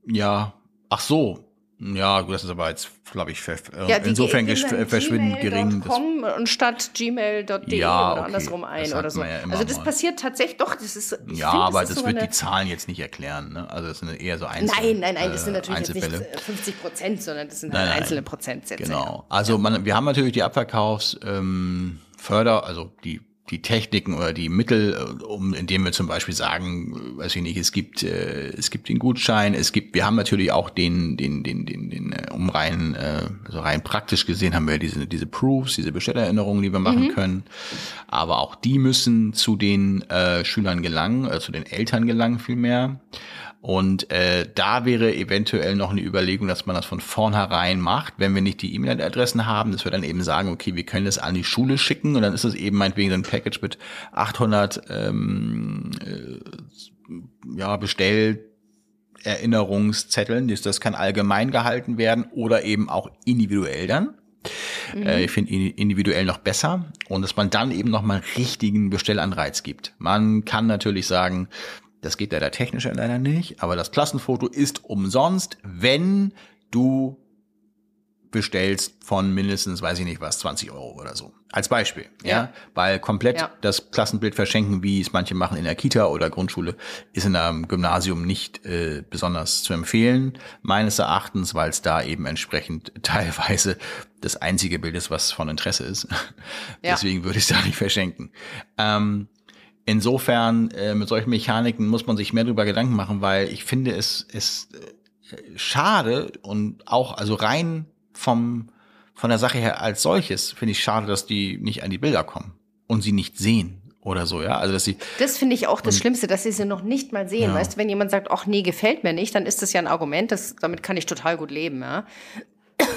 ja, ach so. Ja, gut, das ist aber jetzt, glaube ich, Ja, insofern verschwindend gering. Das, und statt gmail.de Ja, oder okay. andersrum ein Das oder so. ja also das mal. passiert tatsächlich, doch, das ist, ja, finde, aber ist das so wird die Zahlen jetzt nicht erklären. Ne? Also das sind eher so Einzel Nein, nein, nein, das sind äh, natürlich jetzt nicht Einzelfälle. äh, 50 Prozent, sondern das sind Nein, halt nein. einzelne Prozentsätze. Genau. Also man, wir haben natürlich die Abverkaufs ähm, also die die Techniken oder die Mittel, äh, um indem wir zum Beispiel sagen, äh, weiß ich nicht, es gibt äh, es gibt den Gutschein, es gibt, wir haben natürlich auch den den den den, den äh, um rein äh, also rein praktisch gesehen haben wir diese diese Proofs, diese Bestellerinnerungen, die wir machen Mhm. können, aber auch die müssen zu den äh, Schülern gelangen, äh, zu den Eltern gelangen vielmehr. Und äh, da wäre eventuell noch eine Überlegung, dass man das von vornherein macht, wenn wir nicht die E-Mail-Adressen haben, dass wir dann eben sagen, okay, wir können das an die Schule schicken und dann ist es eben meinetwegen so ein Package mit 800 ähm, äh, ja, bestellt Erinnerungszetteln. Das, das kann allgemein gehalten werden oder eben auch individuell dann. Mhm. Äh, ich finde individuell noch besser und dass man dann eben noch mal einen richtigen Bestellanreiz gibt. Man kann natürlich sagen, das geht leider technisch leider nicht, aber das Klassenfoto ist umsonst, wenn du bestellst von mindestens, weiß ich nicht was, 20 Euro oder so. Als Beispiel, ja. ja? Weil komplett ja. das Klassenbild verschenken, wie es manche machen in der Kita oder Grundschule, ist in einem Gymnasium nicht äh, besonders zu empfehlen, meines Erachtens, weil es da eben entsprechend teilweise das einzige Bild ist, was von Interesse ist. Ja. Deswegen würde ich es da nicht verschenken. Ähm, insofern, äh, mit solchen Mechaniken muss man sich mehr darüber Gedanken machen, weil ich finde es, es äh, schade und auch, also rein vom, von der Sache her als solches finde ich schade, dass die nicht an die Bilder kommen und sie nicht sehen oder so, ja. Also dass sie. Das finde ich auch das Schlimmste, dass sie sie noch nicht mal sehen. Ja. Weißt du, wenn jemand sagt, ach nee, gefällt mir nicht, dann ist das ja ein Argument, das, damit kann ich total gut leben, ja.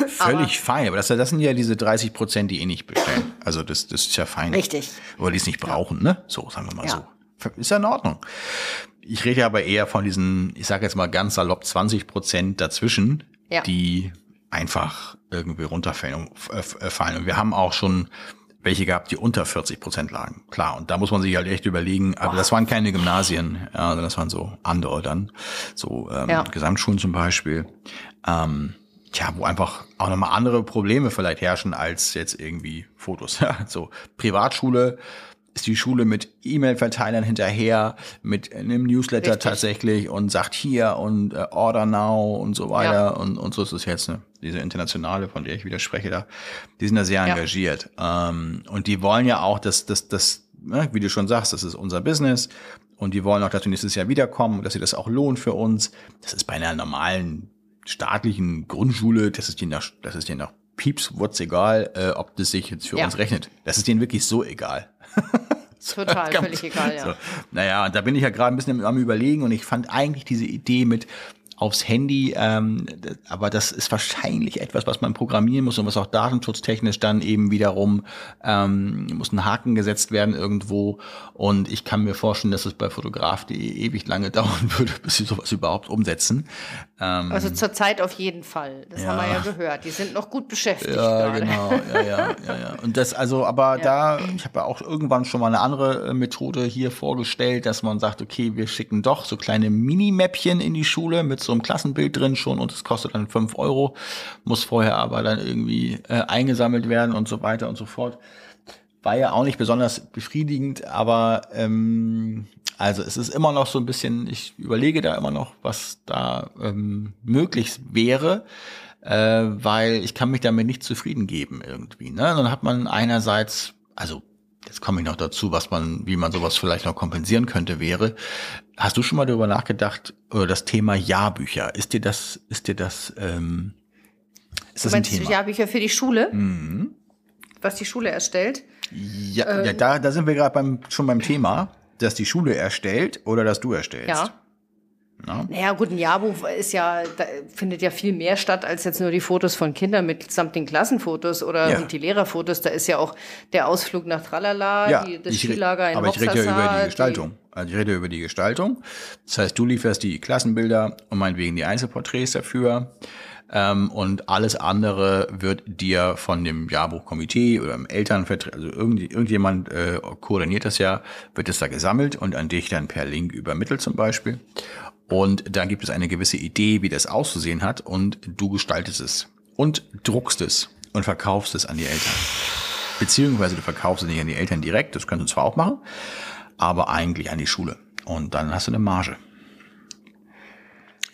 Völlig fein, aber das, das sind ja diese 30 Prozent, die eh nicht bestellen. Also das, das ist ja fein. Richtig. Oder die es nicht brauchen, ja. ne? So, sagen wir mal ja. so. Ist ja in Ordnung. Ich rede aber eher von diesen, ich sage jetzt mal ganz salopp 20 Prozent dazwischen, ja. die einfach irgendwie runterfallen. Äh, äh, und wir haben auch schon welche gehabt, die unter 40 Prozent lagen. Klar, und da muss man sich halt echt überlegen, aber das waren keine Gymnasien, ja, das waren so andere dann, so ähm, ja. Gesamtschulen zum Beispiel. Ähm, tja, wo einfach auch nochmal andere Probleme vielleicht herrschen als jetzt irgendwie Fotos. Ja, so Privatschule, ist die Schule mit E-Mail-Verteilern hinterher, mit einem Newsletter Richtig. tatsächlich und sagt hier und äh, Order Now und so weiter. Ja. Und, und so ist es jetzt, ne? Diese internationale, von der ich widerspreche da, die sind da sehr ja. engagiert. Ähm, und die wollen ja auch, dass das, das, ne, wie du schon sagst, das ist unser Business. Und die wollen auch, dass wir nächstes Jahr wiederkommen und dass sie das auch lohnt für uns. Das ist bei einer normalen staatlichen Grundschule, das ist denen nach, das ist denen nach Pieps, what's egal, äh, ob das sich jetzt für ja. uns rechnet. Das ist denen wirklich so egal. Total, völlig egal, ja. So. Naja, da bin ich ja gerade ein bisschen am überlegen und ich fand eigentlich diese Idee mit, aufs Handy, ähm, aber das ist wahrscheinlich etwas, was man programmieren muss und was auch datenschutztechnisch dann eben wiederum ähm, muss ein Haken gesetzt werden irgendwo und ich kann mir vorstellen, dass es bei Fotograf.de ewig lange dauern würde, bis sie sowas überhaupt umsetzen. Ähm, also zurzeit auf jeden Fall, das ja. haben wir ja gehört. Die sind noch gut beschäftigt. Ja, gerade. genau, ja, ja, ja, ja. Und das also, aber ja. da, ich habe ja auch irgendwann schon mal eine andere äh, Methode hier vorgestellt, dass man sagt, okay, wir schicken doch so kleine Minimäppchen in die Schule mit so so einem Klassenbild drin schon und es kostet dann fünf Euro, muss vorher aber dann irgendwie äh, eingesammelt werden und so weiter und so fort. War ja auch nicht besonders befriedigend, aber ähm, also es ist immer noch so ein bisschen, ich überlege da immer noch, was da ähm, möglich wäre, äh, weil ich kann mich damit nicht zufrieden geben irgendwie. Ne? Dann hat man einerseits, also jetzt komme ich noch dazu, was man, wie man sowas vielleicht noch kompensieren könnte, wäre, Hast du schon mal darüber nachgedacht, oder das Thema Jahrbücher? Ist dir das, ist dir das, ähm, ist das ein Thema? Jahrbücher für die Schule? Mhm. Was die Schule erstellt? Ja, ähm, ja da, da sind wir gerade beim, schon beim Thema, dass die Schule erstellt oder dass du erstellst. Ja. No? Naja, gut, ein Jahrbuch ist ja, findet ja viel mehr statt als jetzt nur die Fotos von Kindern mitsamt den Klassenfotos oder ja. die Lehrerfotos. Da ist ja auch der Ausflug nach Tralala, ja, die, das Skilager in Aber ich rede ja über die Gestaltung. Die, also ich rede über die Gestaltung. Das heißt, du lieferst die Klassenbilder und meinetwegen die Einzelporträts dafür. Ähm, und alles andere wird dir von dem Jahrbuchkomitee oder dem Elternvertreter, also irgend, irgendjemand äh, koordiniert das ja, wird es da gesammelt und an dich dann per Link übermittelt zum Beispiel. Und dann gibt es eine gewisse Idee, wie das auszusehen hat und du gestaltest es und druckst es und verkaufst es an die Eltern. Beziehungsweise du verkaufst es nicht an die Eltern direkt, das kannst du zwar auch machen, aber eigentlich an die Schule. Und dann hast du eine Marge.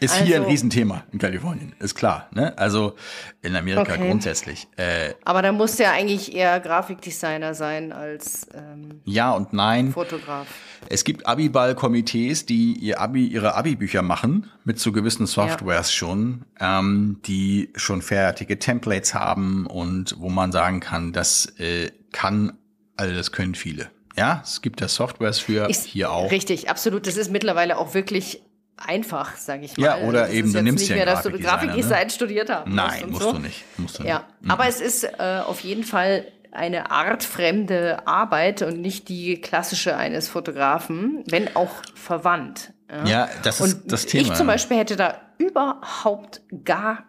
Ist also, hier ein also- Riesenthema in Kalifornien, ist klar. Ne? Also in Amerika okay. grundsätzlich. Äh, Aber da muss ja eigentlich eher Grafikdesigner sein als ähm, ja und nein. Fotograf. Es gibt Abiball-Komitees, die ihr Abi, ihre Abi-Bücher machen mit so gewissen Softwares ja. schon, ähm, die schon fertige Templates haben und wo man sagen kann, das äh, kann, also das können viele. Ja, es gibt da Softwares für, ich, hier auch. Richtig, absolut. Das ist mittlerweile auch wirklich einfach, sage ich mal. Ja, oder Das eben, du nimmst nicht ja mehr, dass du Grafikdesign ne? studiert haben Nein, und musst so. du nicht. Musst du Ja, nicht. Mhm. aber es ist äh, auf jeden Fall eine artfremde Arbeit und nicht die klassische eines Fotografen, wenn auch verwandt. Ja, das ist Und das Thema. ich zum Beispiel hätte da überhaupt gar,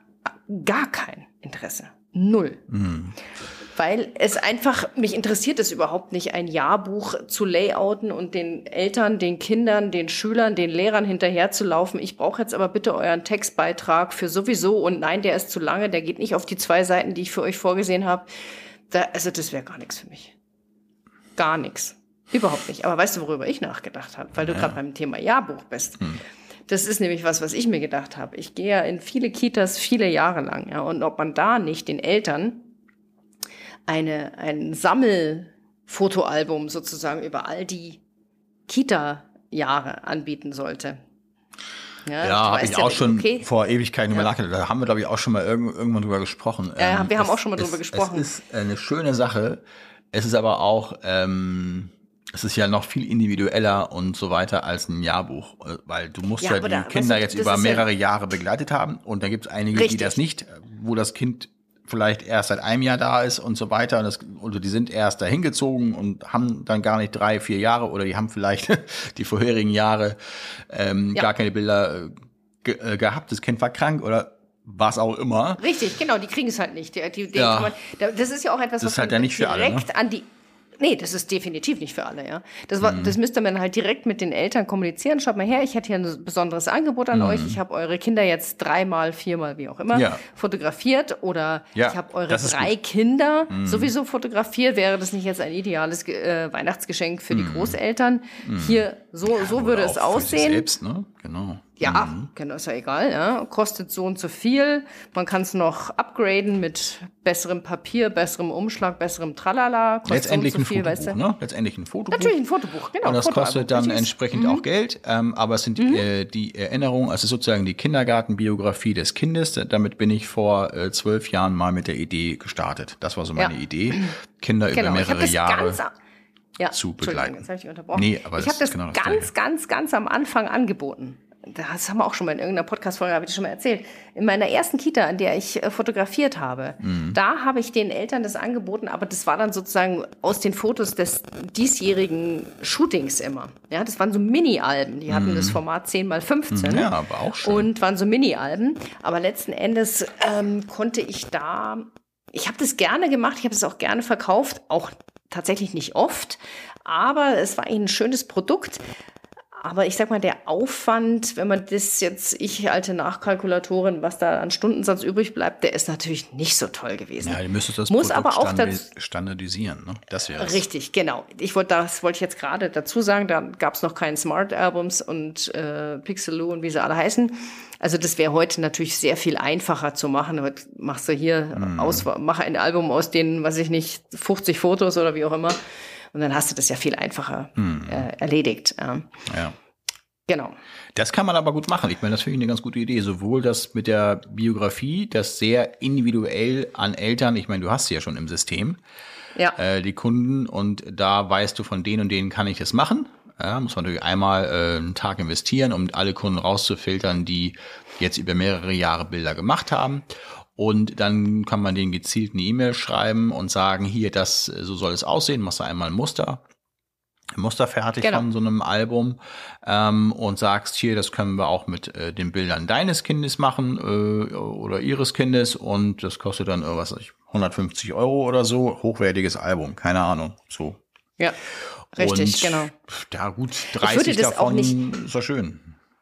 gar kein Interesse. Null. Mhm. Weil es einfach, mich interessiert es überhaupt nicht, ein Jahrbuch zu layouten und den Eltern, den Kindern, den Schülern, den Lehrern hinterherzulaufen. Ich brauche jetzt aber bitte euren Textbeitrag für sowieso und nein, der ist zu lange, der geht nicht auf die zwei Seiten, die ich für euch vorgesehen habe. Da, also das wäre gar nichts für mich. Gar nichts. Überhaupt nicht. Aber weißt du, worüber ich nachgedacht habe? Weil du gerade beim Thema Jahrbuch bist. Das ist nämlich was, was ich mir gedacht habe. Ich gehe ja in viele Kitas viele Jahre lang, ja, und ob man da nicht den Eltern eine, ein Sammelfotoalbum sozusagen über all die Kita-Jahre anbieten sollte. ja, du habe ich auch schon okay. vor Ewigkeiten über nachgedacht. Da haben wir, glaube ich, auch schon mal irgend, irgendwann drüber gesprochen. Ja, Ähm, wir haben es- auch schon mal es, drüber gesprochen. Es ist eine schöne Sache. Es ist aber auch, ähm, es ist ja noch viel individueller und so weiter als ein Jahrbuch, äh, weil du musst Ja, ja, die da- weißt Kinder du, jetzt über ist ja- mehrere Jahre begleitet haben und da gibt es einige, Richtig. die das nicht, wo das Kind vielleicht erst seit einem Jahr da ist und so weiter und das, oder die sind erst dahin gezogen und haben dann gar nicht drei, vier Jahre oder die haben vielleicht die vorherigen Jahre ähm, Ja. gar keine Bilder äh, ge äh, gehabt, das Kind war krank oder was auch immer. Richtig, genau, die kriegen es halt nicht. Die, die, Ja. man, da- das ist ja auch etwas, Das was halt ja nicht für alle, direkt an die. Nee, das ist definitiv nicht für alle, ja. Das, war, Mhm. das müsste man halt direkt mit den Eltern kommunizieren. Schaut mal her, ich hätte hier ein besonderes Angebot an euch. Ich habe eure Kinder jetzt dreimal, viermal, wie auch immer, Mhm. Ja. fotografiert. Oder Ja, ich habe eure drei gut. Mhm. Kinder sowieso fotografiert. Wäre das nicht jetzt ein ideales äh, Weihnachtsgeschenk für die Großeltern? Hier, so, so würde Mhm. Es aussehen. Selbst, ne? Genau. Ja, genau, ist ja egal. Ja. Kostet so und so viel. Man kann es noch upgraden mit besserem Papier, besserem Umschlag, besserem Tralala. Kostet Letztendlich so ein viel, Fotobuch, weißt du? ne? Letztendlich ein Fotobuch. Natürlich ein Fotobuch, genau. Und das Fotoalbum, kostet dann richtig. entsprechend Mhm. auch Geld, ähm, aber es sind äh, die Erinnerungen, also sozusagen die Kindergartenbiografie des Kindes. Damit bin ich vor äh, zwölf Jahren mal mit der Idee gestartet. Das war so meine Ja. Idee, Kinder Genau, über mehrere Jahre. ja, zu begleiten. Jetzt habe ich unterbrochen. Nee, aber ich das habe das genau das ganz, ganz, ganz am Anfang angeboten. Das haben wir auch schon mal in irgendeiner Podcast-Folge, habe ich schon mal erzählt. In meiner ersten Kita, an der ich äh, fotografiert habe, Mhm. da habe ich den Eltern das angeboten, aber das war dann sozusagen aus den Fotos des diesjährigen Shootings immer. Ja, das waren so Mini-Alben. Die hatten das Format 10 mal 15 Mhm. Ja, aber auch schön. und waren so Mini-Alben. Aber letzten Endes ähm, konnte ich da, ich habe das gerne gemacht, ich habe es auch gerne verkauft, auch tatsächlich nicht oft, aber es war ein schönes Produkt. Aber ich sag mal, der Aufwand, wenn man das jetzt, ich alte Nachkalkulatorin, was da an Stundensatz übrig bleibt, der ist natürlich nicht so toll gewesen. ja, du müsstest das Muss Produkt aber auch dazu- standardisieren. Ne? Das wäre Richtig, genau. Ich wollte, das wollte ich jetzt gerade dazu sagen, da gab es noch keinen Smart Albums und äh, Pixeloo und wie sie alle heißen. Also das wäre heute natürlich sehr viel einfacher zu machen. Heute machst du hier Mhm. aus, mach ein Album aus den, weiß ich nicht, 50 Fotos oder wie auch immer. Und dann hast du das ja viel einfacher Mhm. äh, erledigt. Ja. Ja. Genau. Das kann man aber gut machen. Ich meine, das finde ich eine ganz gute Idee. Sowohl das mit der Biografie, das sehr individuell an Eltern, ich meine, du hast sie ja schon im System, Ja. äh, die Kunden und da weißt du, von denen und denen kann ich es machen. Ja, muss man natürlich einmal äh, einen Tag investieren, um alle Kunden rauszufiltern, die jetzt über mehrere Jahre Bilder gemacht haben. Und dann kann man denen gezielt eine E-Mail schreiben und sagen, hier, das, so soll es aussehen, machst du einmal ein Muster. Muster fertig Genau. von so einem Album ähm, und sagst, hier, das können wir auch mit äh, den Bildern deines Kindes machen äh, oder ihres Kindes und das kostet dann, äh, was weiß ich, 150 Euro oder so. Hochwertiges Album, keine Ahnung. So. Ja. Richtig, und, genau. Ja, gut, würde 30 das auch davon nicht- ist ja schön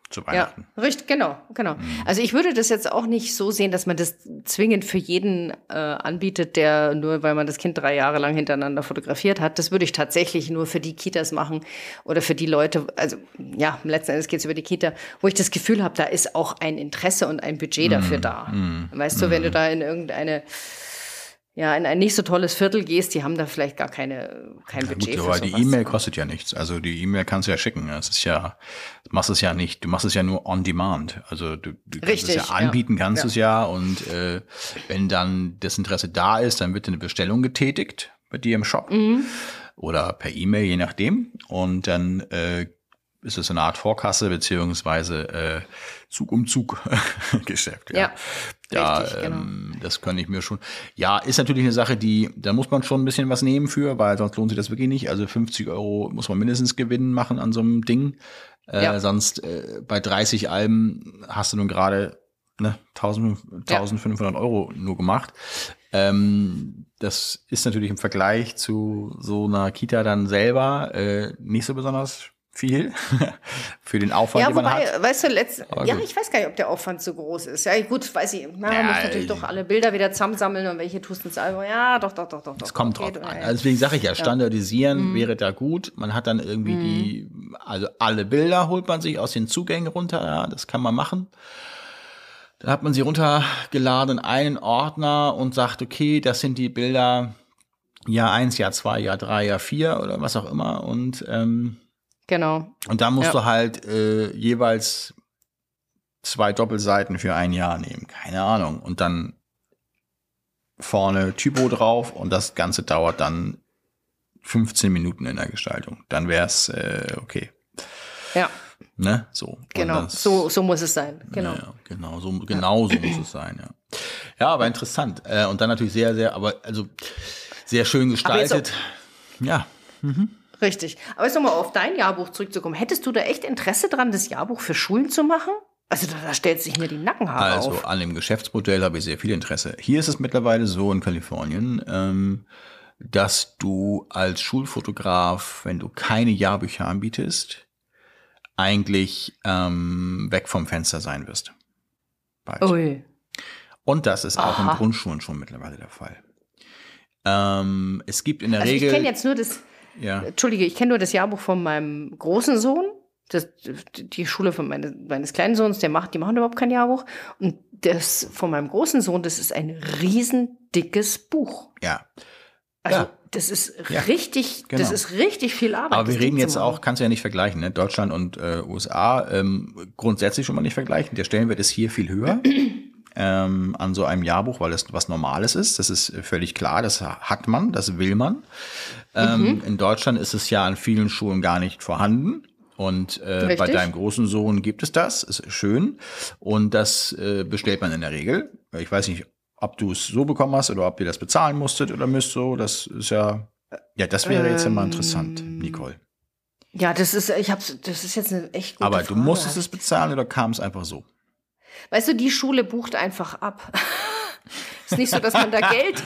zu Ja, Weihnachten. richtig, genau, genau. Also ich würde das jetzt auch nicht so sehen, dass man das zwingend für jeden äh, anbietet, der nur, weil man das Kind drei Jahre lang hintereinander fotografiert hat. Das würde ich tatsächlich nur für die Kitas machen oder für die Leute, also ja, letzten Endes geht es über die Kita, wo ich das Gefühl habe, da ist auch ein Interesse und ein Budget dafür da. Weißt du, wenn du da in irgendeine ja, in ein nicht so tolles Viertel gehst, die haben da vielleicht gar keine, kein Ja, Budget gut, aber die. E-Mail kostet ja nichts. Also die E-Mail kannst du ja schicken. Das ist ja, du machst es ja nicht, du machst es ja nur on demand. Also du, du kannst Richtig, es ja anbieten, ja. kannst Ja. du es ja. Und äh, wenn dann das Interesse da ist, dann wird eine Bestellung getätigt bei dir im Shop Mhm. oder per E-Mail, je nachdem. Und dann äh, ist es eine Art Vorkasse beziehungsweise äh, Zug um Zug Geschäft. Ja, ja richtig, genau. ähm, das kann ich mir schon. Ja, ist natürlich eine Sache, die da muss man schon ein bisschen was nehmen für, weil sonst lohnt sich das wirklich nicht. Also 50 Euro muss man mindestens Gewinn machen an so einem Ding. Äh, ja. Sonst äh, bei 30 Alben hast du nun gerade ne, 1000, 1500 ja. Euro nur gemacht. Ähm, das ist natürlich im Vergleich zu so einer Kita dann selber äh, nicht so besonders viel für den Aufwand, ja, den man wobei, hat. weißt du, letzt, ja, ich weiß gar nicht, ob der Aufwand so groß ist. Ja, gut, weiß ich. Na, Ja, man muss natürlich ich- doch alle Bilder wieder zusammensammeln und welche tust du ins Album. Ja, doch, doch, doch, doch. Es kommt drauf an. ja, ja. Also deswegen sage ich ja, Mhm. standardisieren wäre da gut. Man hat dann irgendwie die, also alle Bilder holt man sich aus den Zugängen runter, ja, das kann man machen. Dann hat man sie runtergeladen in einen Ordner und sagt, okay, das sind die Bilder Jahr eins, Jahr zwei, Jahr drei, Jahr vier oder was auch immer. Und, ähm, Genau. und da musst Ja. du halt äh, jeweils zwei Doppelseiten für ein Jahr nehmen. Keine Ahnung. Und dann vorne Typo drauf und das Ganze dauert dann 15 Minuten in der Gestaltung. Dann wäre es äh, okay. Ja, Ne? So. Genau. das- So, so muss es sein. Genau. Ja, ja, genau, so, genau so muss es sein, ja. Ja, aber interessant. Äh, und dann natürlich sehr, sehr, aber also sehr schön gestaltet. Ja. Richtig. Aber jetzt nochmal auf dein Jahrbuch zurückzukommen. Hättest du da echt Interesse dran, das Jahrbuch für Schulen zu machen? Also da, da stellt sich mir die Nackenhaare Also auf. an dem Geschäftsmodell habe ich sehr viel Interesse. Hier ist es mittlerweile so in Kalifornien, ähm, dass du als Schulfotograf, wenn du keine Jahrbücher anbietest, eigentlich ähm, weg vom Fenster sein wirst. Bald. Ui. Und das ist auch Aha. in Grundschulen schon mittlerweile der Fall. Ähm, es gibt in der Also ich Regel. kenne jetzt nur das, ja, Entschuldige, ich kenne nur das Jahrbuch von meinem großen Sohn. Das, die Schule von meine, meines kleinen Sohns, der macht, die machen überhaupt kein Jahrbuch. Und das von meinem großen Sohn, das ist ein riesen dickes Buch. ja. Also Ja. das ist Ja, richtig, das genau. ist richtig viel Arbeit. Aber das wir reden jetzt auch, kannst du ja nicht vergleichen, ne? Deutschland und äh, USA ähm, grundsätzlich schon mal nicht vergleichen. Der Stellenwert ist hier viel höher ähm, an so einem Jahrbuch, weil es was Normales ist. Das ist völlig klar, das hat man, das will man. Ähm, Mhm. In Deutschland ist es ja an vielen Schulen gar nicht vorhanden. Und äh, bei deinem großen Sohn gibt es das, ist schön. Und das äh, bestellt man in der Regel. Ich weiß nicht, ob du es so bekommen hast oder ob ihr das bezahlen musstet oder müsst so. Das ist ja, ja, das wäre jetzt ja mal interessant, Ähm, Nicole. Ja, das ist, ich hab's, das ist jetzt eine echt gute Aber du Frage. musstest es bezahlen oder kam es einfach so? Weißt du, die Schule bucht einfach ab. ist nicht so, dass man da Geld,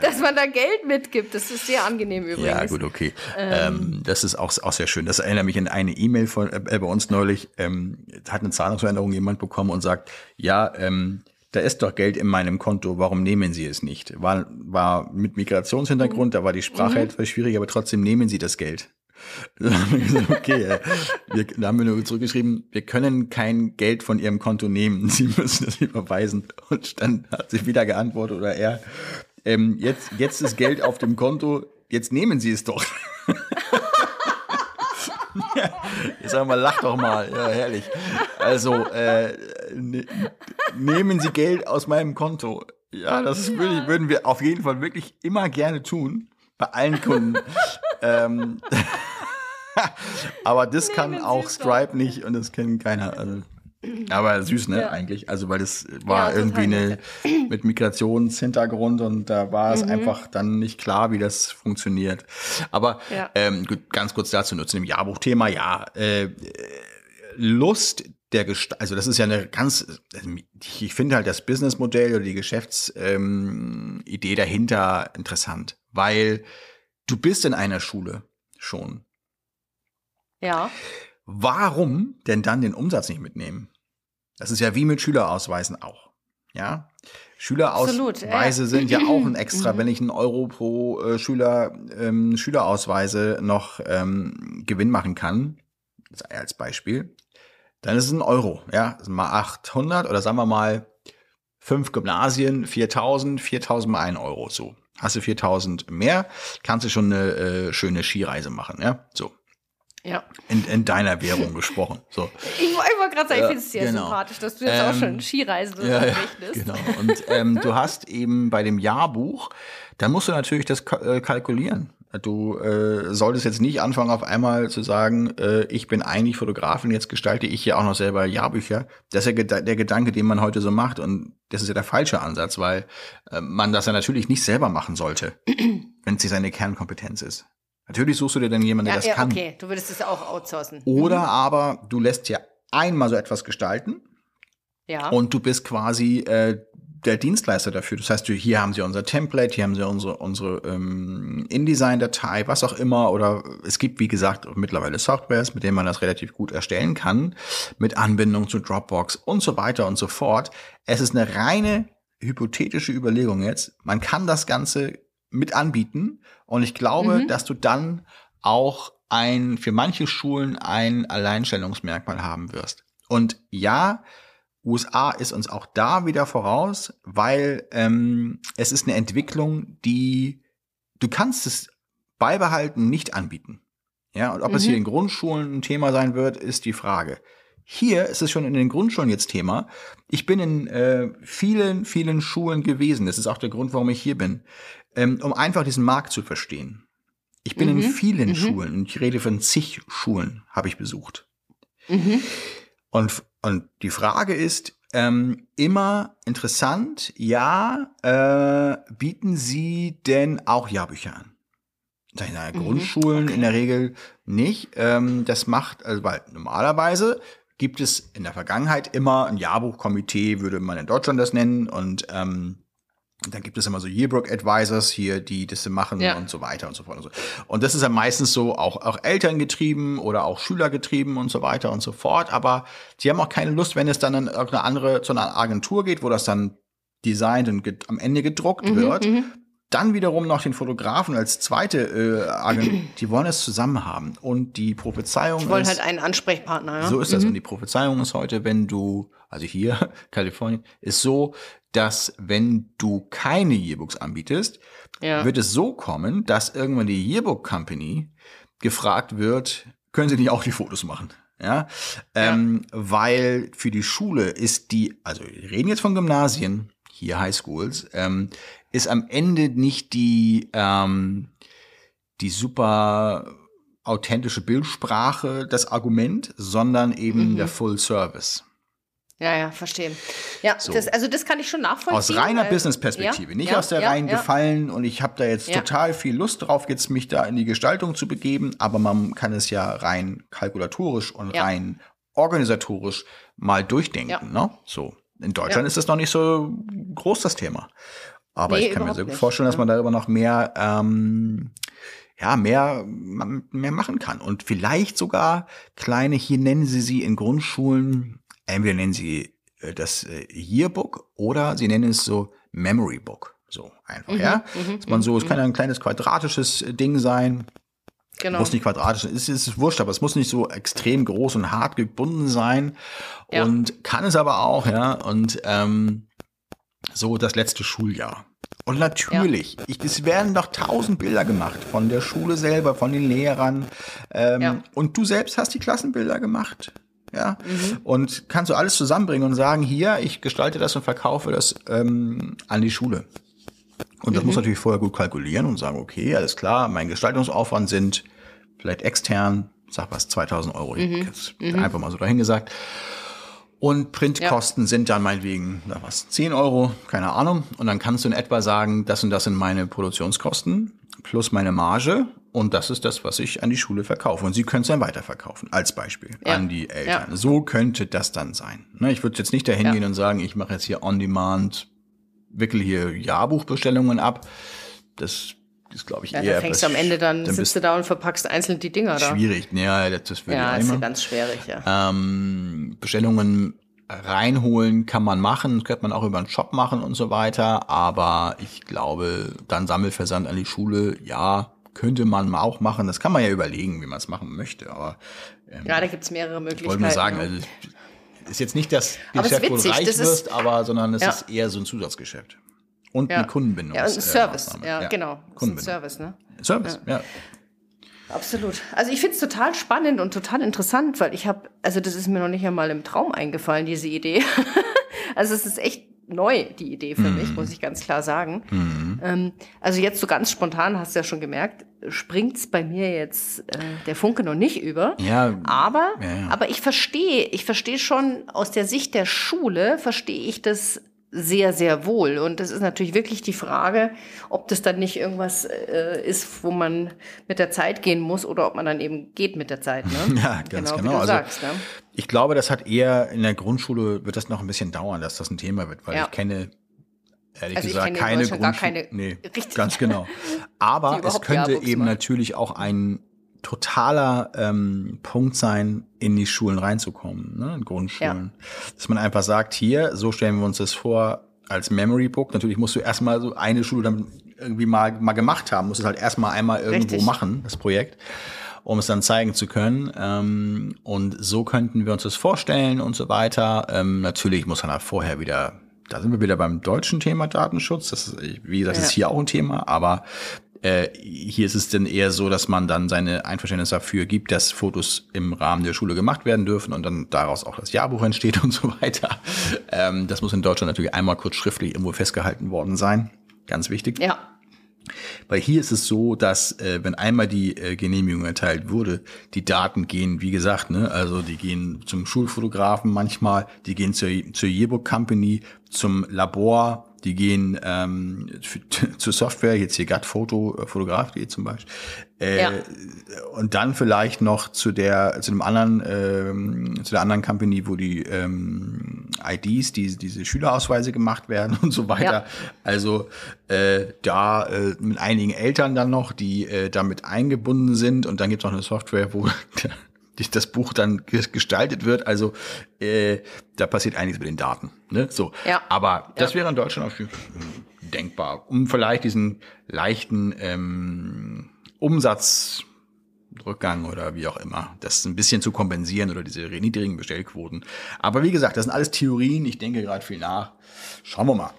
dass man da Geld mitgibt. Das ist sehr angenehm übrigens. Ja, gut, okay. Ähm, das ist auch, auch sehr schön. Das erinnert mich an eine E-Mail von äh, bei uns neulich. Ähm, hat eine Zahlungsveränderung jemand bekommen und sagt, ja, ähm, da ist doch Geld in meinem Konto, warum nehmen Sie es nicht? War, war mit Migrationshintergrund, da war die Sprache etwas schwierig, aber trotzdem nehmen Sie das Geld. Dann haben wir gesagt, okay, wir, da haben wir nur zurückgeschrieben, wir können kein Geld von Ihrem Konto nehmen, Sie müssen es überweisen. Und dann hat sie wieder geantwortet oder er, ähm, jetzt, jetzt ist Geld auf dem Konto, jetzt nehmen Sie es doch. Ich sag mal, lach doch mal. Ja, herrlich. Also, äh, ne, nehmen Sie Geld aus meinem Konto. Ja, das ist wirklich, würden wir auf jeden Fall wirklich immer gerne tun. Bei allen Kunden. ähm, aber das kann Nehmen Sie auch. Stripe nicht und das kennt keiner. Also, aber süß, ne, Ja. eigentlich. Also, weil das war Ja, irgendwie eine mit Migrationshintergrund und da war Mhm. es einfach dann nicht klar, wie das funktioniert. Aber Ja. ähm, gut, ganz kurz dazu nur zu dem Jahrbuchthema. Ja, äh, Lust der Gest also das ist ja eine ganz, ich finde halt das Businessmodell oder die Geschäftsidee ähm, dahinter interessant, weil du bist in einer Schule schon. Ja. Warum denn dann den Umsatz nicht mitnehmen? Das ist ja wie mit Schülerausweisen auch. Ja, Absolut, Schülerausweise ja. sind ja auch ein extra, wenn ich einen Euro pro äh, Schüler ähm, Schülerausweise noch ähm, Gewinn machen kann, als Beispiel, dann ist es ein Euro. Ja, das sind mal 800 oder sagen wir mal fünf Gymnasien, 4000, 4000 mal ein Euro. So, hast du 4000 mehr, kannst du schon eine äh, schöne Skireise machen. Ja, so Ja. in, in deiner Währung gesprochen. So. Ich, ich wollte gerade sagen, Ja, ich finde es sehr genau. sympathisch, dass du jetzt auch Ähm, schon Skireisen Ja, ja, rechnest. genau. Und ähm, du hast eben bei dem Jahrbuch, da musst du natürlich das äh, kalkulieren. Du äh, solltest jetzt nicht anfangen, auf einmal zu sagen, äh, ich bin eigentlich Fotografin, jetzt gestalte ich ja auch noch selber Jahrbücher. Das ist ja der Gedanke, den man heute so macht. Und das ist ja der falsche Ansatz, weil äh, man das ja natürlich nicht selber machen sollte, wenn es seine Kernkompetenz ist. Natürlich suchst du dir dann jemanden, der Ja, das ja, kann. okay, du würdest es auch outsourcen. Oder aber du lässt ja einmal so etwas gestalten Ja. und du bist quasi äh, der Dienstleister dafür. Das heißt, hier haben sie unser Template, hier haben sie unsere, unsere ähm, InDesign-Datei, was auch immer. Oder es gibt, wie gesagt, mittlerweile Softwares, mit denen man das relativ gut erstellen kann, mit Anbindung zu Dropbox und so weiter und so fort. Es ist eine reine hypothetische Überlegung jetzt. Man kann das Ganze mit anbieten und ich glaube, Mhm. dass du dann auch ein, für manche Schulen ein Alleinstellungsmerkmal haben wirst. Und ja, USA ist uns auch da wieder voraus, weil ähm, es ist eine Entwicklung, die du kannst es beibehalten, nicht anbieten. Ja, und ob es Mhm. hier in Grundschulen ein Thema sein wird, ist die Frage. Hier ist es schon in den Grundschulen jetzt Thema. Ich bin in äh, vielen, vielen Schulen gewesen. Das ist auch der Grund, warum ich hier bin, ähm, um einfach diesen Markt zu verstehen. Ich bin in Mhm. vielen Mhm. Schulen, und ich rede von zig Schulen, habe ich besucht. Mhm. Und, und die Frage ist, ähm, immer interessant, ja, äh, bieten Sie denn auch Jahrbücher an? Sag ich, na, Mhm, Grundschulen okay. in der Regel nicht. Ähm, das macht, also weil normalerweise gibt es in der Vergangenheit immer ein Jahrbuchkomitee, würde man in Deutschland das nennen, und ähm, dann gibt es immer so Yearbook Advisors hier, die das machen Ja. und so weiter und so fort und so. Und das ist ja meistens so auch, auch Eltern getrieben oder auch Schüler getrieben und so weiter und so fort. Aber die haben auch keine Lust, wenn es dann an irgendeine andere, zu einer Agentur geht, wo das dann designt und am Ende gedruckt Mhm, wird. mhm. Dann wiederum noch den Fotografen als zweite äh, Agentur. die wollen es zusammen haben. Und die Prophezeiung Ich wollte ist, halt einen Ansprechpartner, ja. so ist das. Mhm. Und die Prophezeiung ist heute, wenn du, also hier, Kalifornien, ist so, dass wenn du keine Yearbooks anbietest, Ja. wird es so kommen, dass irgendwann die Yearbook Company gefragt wird, können Sie nicht auch die Fotos machen? Ja, ähm, weil für die Schule ist die, also wir reden jetzt von Gymnasien, hier Highschools, ähm, ist am Ende nicht die, ähm, die super authentische Bildsprache das Argument, sondern eben Mhm. der Full Service. Ja, ja, verstehe. Ja, So. das, also das kann ich schon nachvollziehen. Aus reiner Business-Perspektive, ja, nicht ja, aus der ja, reinen. Gefallen und ich habe da jetzt total viel Lust drauf, jetzt mich da in die Gestaltung zu begeben, aber man kann es ja rein kalkulatorisch und rein organisatorisch mal durchdenken. Ne? So. In Deutschland ist das noch nicht so groß, das Thema. Aber Nee, ich kann mir so nicht, vorstellen, dass man darüber noch mehr, ähm, ja, mehr, mehr machen kann. Und vielleicht sogar kleine, hier nennen sie sie in Grundschulen, entweder nennen sie äh, das äh, Yearbook oder sie nennen es so Memory Book. So einfach, ja. mhm, Dass man so, es kann ja ein kleines quadratisches äh, Ding sein. Genau. Muss nicht quadratisch, es ist, es ist wurscht, aber es muss nicht so extrem groß und hart gebunden sein. Ja. Und kann es aber auch, ja. Und ähm, so das letzte Schuljahr. Und natürlich, ich, es werden doch tausend Bilder gemacht von der Schule selber, von den Lehrern. Ähm, Ja. Und du selbst hast die Klassenbilder gemacht. Ja. Mhm. Und kannst du alles zusammenbringen und sagen, hier, ich gestalte das und verkaufe das ähm, an die Schule. Und das muss natürlich vorher gut kalkulieren und sagen, okay, alles klar, mein Gestaltungsaufwand sind vielleicht extern, sag was, 2000 Euro. Jetzt Einfach mal so dahingesagt. Und Printkosten sind dann meinetwegen, na was, 10 Euro, keine Ahnung. Und dann kannst du in etwa sagen, das und das sind meine Produktionskosten plus meine Marge. Und das ist das, was ich an die Schule verkaufe. Und sie können es dann weiterverkaufen, als Beispiel, Ja. an die Eltern. Ja. So könnte das dann sein. Ne, ich würde jetzt nicht dahin Ja. gehen und sagen, ich mache jetzt hier on-demand, wickel hier Jahrbuchbestellungen ab. Das ist, glaube ich, ja, eher da fängst du am Ende dann, dann sitzt bist du da und verpackst einzeln die Dinger da. schwierig. Ja, das, würde Ja, ich ist ja immer. ganz schwierig, ja. Ähm, Bestellungen reinholen kann man machen, das könnte man auch über einen Shop machen und so weiter, aber ich glaube, dann Sammelversand an die Schule, ja, könnte man auch machen. Das kann man ja überlegen, wie man es machen möchte, aber ähm, Ja, da gibt's mehrere ich Möglichkeiten. wollte nur sagen, ja. also ist jetzt nicht das es Geschäft, wo du reich das ist- wirst, aber sondern es Ja. ist eher so ein Zusatzgeschäft. Und ja. eine Kundenbindung. Ja, ein Service, ja, genau. Kundenbindung. Service, ne? Service, ja. Absolut. Also ich finde es total spannend und total interessant, weil ich habe, also das ist mir noch nicht einmal im Traum eingefallen, diese Idee. also es ist echt neu, die Idee für mich, muss ich ganz klar sagen. Ähm, also jetzt so ganz spontan, hast du ja schon gemerkt, springt's bei mir jetzt äh, der Funke noch nicht über. Ja. Aber, Ja, ja. aber ich verstehe, ich verstehe schon aus der Sicht der Schule, verstehe ich das sehr, sehr wohl. Und das ist natürlich wirklich die Frage, ob das dann nicht irgendwas äh, ist, wo man mit der Zeit gehen muss oder ob man dann eben geht mit der Zeit. Ne? Ja, ganz genau. du Also, sagst, ne? Ich glaube, das hat eher in der Grundschule wird das noch ein bisschen dauern, dass das ein Thema wird, weil Ja. ich kenne ehrlich Also gesagt keine Grundschule. keine- nee, Richtig. ganz genau. Aber es könnte eben machen. natürlich auch ein totaler ähm, Punkt sein, in die Schulen reinzukommen, ne, in Grundschulen. Dass man einfach sagt, hier, so stellen wir uns das vor als Memory Book. Natürlich musst du erstmal so eine Schule dann irgendwie mal, mal gemacht haben, musst es halt erstmal einmal irgendwo Richtig. machen, das Projekt um es dann zeigen zu können. Ähm, und so könnten wir uns das vorstellen und so weiter. Ähm, natürlich muss man da vorher wieder, da sind wir wieder beim deutschen Thema Datenschutz. Das ist, wie gesagt, Ja. ist hier auch ein Thema, aber äh, hier ist es dann eher so, dass man dann seine Einverständnis dafür gibt, dass Fotos im Rahmen der Schule gemacht werden dürfen und dann daraus auch das Jahrbuch entsteht und so weiter. Ähm, das muss in Deutschland natürlich einmal kurz schriftlich irgendwo festgehalten worden sein. Ganz wichtig. Ja. Weil hier ist es so, dass äh, wenn einmal die äh, Genehmigung erteilt wurde, die Daten gehen, wie gesagt, ne, also die gehen zum Schulfotografen manchmal, die gehen zur, zur Yearbook Company, zum Labor, die gehen ähm, für, zur Software, jetzt hier GAT Foto, äh, Fotograf.de zum Beispiel. Äh, Ja. Und dann vielleicht noch zu der, zu dem anderen, ähm, zu der anderen Company, wo die ähm, IDs, die, diese Schülerausweise gemacht werden und so weiter. Ja. Also äh, da äh, mit einigen Eltern dann noch, die äh, damit eingebunden sind und dann gibt es noch eine Software, wo das Buch dann ge- gestaltet wird. Also äh, da passiert einiges mit den Daten. Ne? So. Ja. Aber das Ja. wäre in Deutschland auch denkbar, um vielleicht diesen leichten ähm, Umsatzrückgang oder wie auch immer, das ein bisschen zu kompensieren oder diese niedrigen Bestellquoten. Aber wie gesagt, das sind alles Theorien. Ich denke gerade viel nach. Schauen wir mal.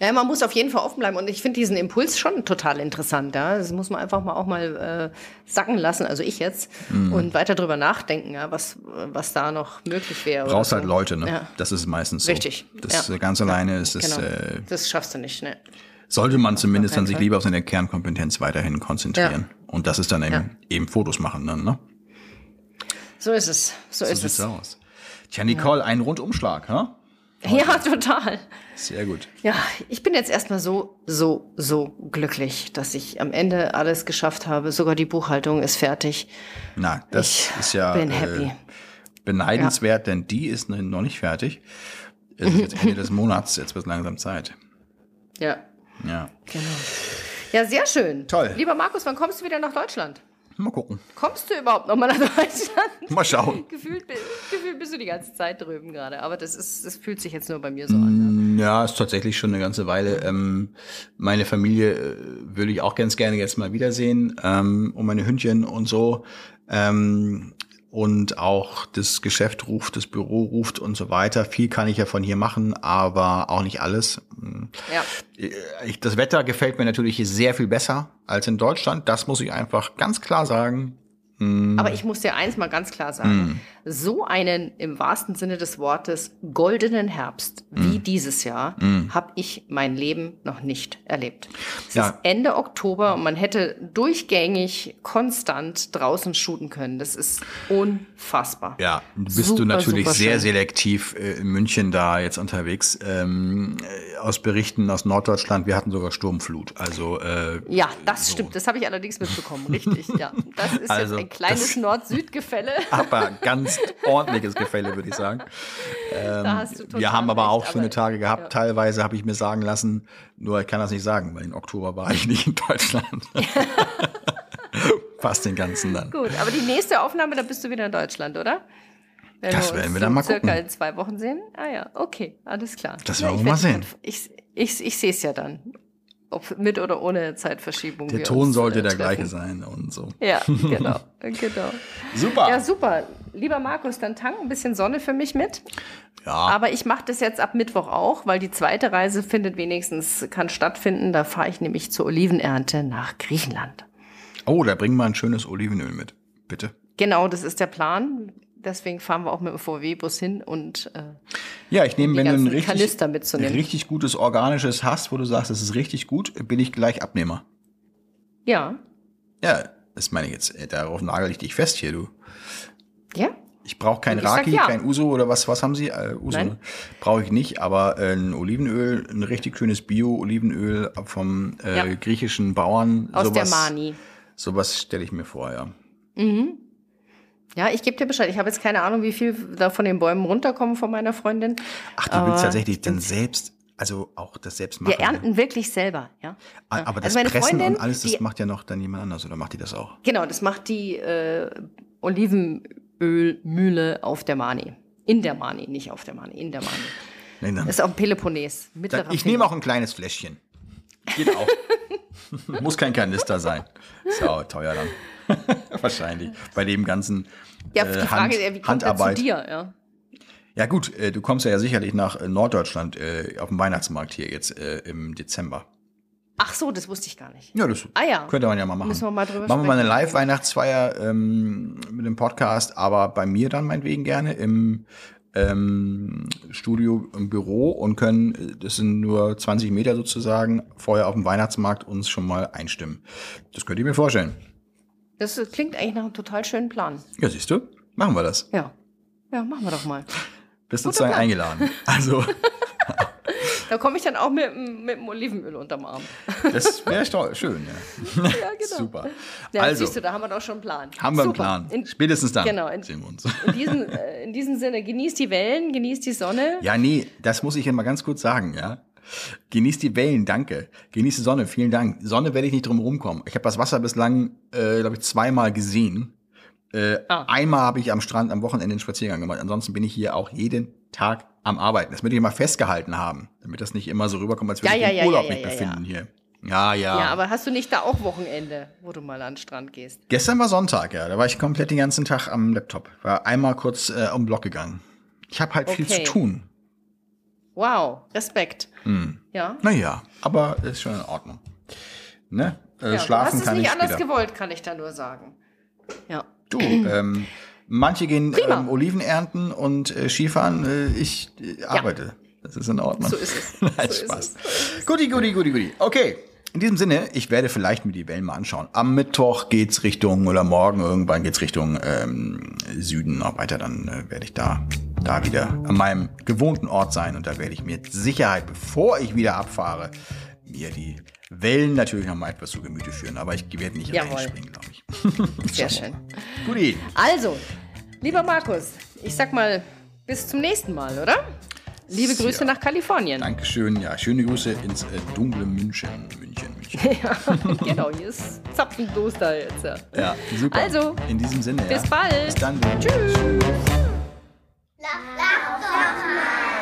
Ja, man muss auf jeden Fall offen bleiben und ich finde diesen Impuls schon total interessant. Ja? Das muss man einfach mal auch mal äh, sacken lassen, also ich jetzt, Mhm. und weiter drüber nachdenken, ja, was, was da noch möglich wäre. brauchst so. halt Leute, ne? Ja. Das ist meistens so. Richtig, Das ja. ganz alleine ist es, Genau. äh, das schaffst du nicht, ne? sollte man zumindest dann sich Fall. lieber auf seine Kernkompetenz weiterhin konzentrieren. Und das ist dann eben, eben Fotos machen dann, ne? So ist es. So, So ist es. aus. Tja, Nicole, ein Rundumschlag, ha? Ja, total. Sehr gut. Ja, ich bin jetzt erstmal so, so, so glücklich, dass ich am Ende alles geschafft habe. Sogar die Buchhaltung ist fertig. Na, das ich ist ja bin happy. Äh, beneidenswert, denn die ist noch nicht fertig. Es ist jetzt Ende des Monats, jetzt wird langsam Zeit. Ja, Ja. genau. Ja, sehr schön. Toll. Lieber Markus, wann kommst du wieder nach Deutschland? Mal gucken. Kommst du überhaupt noch mal nach Deutschland? Mal schauen. gefühlt, gefühlt bist du die ganze Zeit drüben gerade. Aber das ist, das fühlt sich jetzt nur bei mir so an. Ja, ist tatsächlich schon eine ganze Weile. Ähm, meine Familie äh, würde ich auch ganz gerne jetzt mal wiedersehen ähm, und meine Hündchen und so. Ähm, und auch das Geschäft ruft, das Büro ruft und so weiter. Viel kann ich ja von hier machen, aber auch nicht alles. Ja. Ich, das Wetter gefällt mir natürlich sehr viel besser als in Deutschland. Das muss ich einfach ganz klar sagen. Aber ich muss dir eins mal ganz klar sagen. So einen im wahrsten Sinne des Wortes goldenen Herbst wie dieses Jahr habe ich mein Leben noch nicht erlebt. Es Ja. ist Ende Oktober und man hätte durchgängig konstant draußen shooten können. Das ist unfassbar. Ja, bist du Super, natürlich super sehr selektiv äh, in München da jetzt unterwegs. Ähm, äh, aus Berichten aus Norddeutschland, wir hatten sogar Sturmflut. Also äh, Ja, das so. stimmt. Das habe ich allerdings mitbekommen. Richtig, ja. Das ist Also, jetzt ein kleines Nord-Süd-Gefälle. aber ganz ordentliches Gefälle, würde ich sagen. total wir haben aber recht, auch schöne aber- Tage gehabt. ja. Teilweise habe ich mir sagen lassen, nur ich kann das nicht sagen, weil im Oktober war ich nicht in Deutschland. Fast den ganzen dann. Gut, aber die nächste Aufnahme, da bist du wieder in Deutschland, oder? Wenn Das uns werden wir so dann mal circa gucken. in zwei Wochen sehen. Ah ja, okay, alles klar. Das ja, werden wir mal sehen. Ich, ich, ich sehe es ja dann. Ob mit oder ohne Zeitverschiebung. Der Ton uns, sollte äh, der treffen. gleiche sein und so. Ja, genau, genau. Super. Ja, super. Lieber Markus, dann tank ein bisschen Sonne für mich mit. Ja, Aber ich mache das jetzt ab Mittwoch auch, weil die zweite Reise findet wenigstens, kann stattfinden. Da fahre ich nämlich zur Olivenernte nach Griechenland. oh, da bringen wir ein schönes Olivenöl mit. Bitte. Genau, das ist der Plan. Deswegen fahren wir auch mit dem VW-Bus hin und äh, Ja, ich nehme, wenn du ein richtig, richtig gutes organisches hast, wo du sagst, das ist richtig gut, bin ich gleich Abnehmer. ja, Ja, das meine ich jetzt. äh, Darauf nagel ich dich fest hier, du. ja, Ich brauche kein Ich Raki, ja. kein Uso oder was, was haben Sie? Äh, Uso ne? brauche ich nicht, aber äh, ein Olivenöl, ein richtig schönes Bio-Olivenöl vom äh, Ja. griechischen Bauern. aus der sowas, Mani. Sowas stelle ich mir vor, ja. Ja, ich gebe dir Bescheid. Ich habe jetzt keine Ahnung, wie viel da von den Bäumen runterkommen von meiner Freundin. Ach, du willst tatsächlich dann selbst, also auch das selbst machen. Wir ernten wirklich selber, ja. Ah, Aber das Also meine Pressen Freundin, und alles, das die- macht ja noch dann jemand anders oder macht die das auch? Genau, das macht die äh, Olivenölmühle auf der Mani. In der Mani, nicht auf der Mani, in der Mani. Nee, dann, Das ist auch ein Peloponnes. Mittlerer ich nehme auch ein kleines Fläschchen. Geht auch. Muss kein Kanister sein. Ist ja auch teuer dann. Wahrscheinlich. Bei dem ganzen Ja, äh, die Frage Hand- ist ja, wie kommt er zu Handarbeit. dir? Ja. Ja gut, äh, du kommst ja sicherlich nach äh, Norddeutschland äh, auf dem Weihnachtsmarkt hier jetzt äh, im Dezember. Ach so, das wusste ich gar nicht. Ja, das Ah ja. könnte man ja mal machen. Müssen wir mal drüber Machen wir mal eine sprechen. Live-Weihnachtsfeier ähm, mit dem Podcast, aber bei mir dann meinetwegen gerne im ähm, Studio im Büro und können, äh, das sind nur 20 Meter sozusagen, vorher auf dem Weihnachtsmarkt uns schon mal einstimmen. Das könnt ihr mir vorstellen. Das klingt eigentlich nach einem total schönen Plan. Ja, siehst du, machen wir das. Ja. Ja, machen wir doch mal. Bist sozusagen Plan. eingeladen. Also, Da komme ich dann auch mit, dem- mit dem Olivenöl unterm Arm. das wäre schön, ja. Ja, genau. Super. Ja, also, siehst du, da haben wir doch schon einen Plan. haben wir einen Super. Plan. In, Spätestens dann Genau, in- sehen wir uns. in, diesem, äh, in diesem Sinne, genießt die Wellen, genießt die Sonne. Ja, nee, das muss ich ja mal ganz kurz sagen, ja. Genießt die Wellen, danke. Genießt die Sonne, vielen Dank. Sonne werde ich nicht drum rumkommen. Ich habe das Wasser bislang, äh, glaube ich, zweimal gesehen. Äh, Ah. Einmal habe ich am Strand am Wochenende einen Spaziergang gemacht. Ansonsten bin ich hier auch jeden Tag am Arbeiten. Das möchte ich mal festgehalten haben, damit das nicht immer so rüberkommt, als würde Ja, ich ja, im ja, Urlaub mich befinden hier. Ja, ja. Ja, aber hast du nicht da auch Wochenende, wo du mal an den Strand gehst? Gestern war Sonntag, ja. Da war ich komplett den ganzen Tag am Laptop. War einmal kurz äh, um den Block gegangen. Ich habe halt viel Okay. zu tun. Wow, Respekt. Hm. Ja. Naja, aber ist schon in Ordnung. Ne? Äh, ja, schlafen du hast kann es nicht ich anders später. gewollt, kann ich da nur sagen. Ja. Du, ähm, manche gehen ähm, Oliven ernten und äh, Skifahren. Äh, ich äh, arbeite. Das ist in Ordnung. So ist es. Nein, So Spaß. Guti, guti, guti, guti. Okay. In diesem Sinne, ich werde vielleicht mir die Wellen mal anschauen. Am Mittwoch geht's Richtung, oder morgen irgendwann geht's Richtung ähm, Süden noch weiter. Dann äh, werde ich da, da wieder an meinem gewohnten Ort sein. Und da werde ich mir mit Sicherheit, bevor ich wieder abfahre, mir die Wellen natürlich noch mal etwas zu Gemüte führen. Aber ich werde nicht Jawohl. reinspringen, glaube ich. Sehr schön. Guti. Also, lieber Markus, ich sag mal, bis zum nächsten Mal, oder? Liebe Grüße Ja. nach Kalifornien. Dankeschön. Ja, schöne Grüße ins äh, dunkle München. München, München. Ja, genau, hier ist Zapfenduster jetzt. Ja. Ja, super. Also, in diesem Sinne. Bis ja. bald. Bis dann. Tschüss. 老老妈。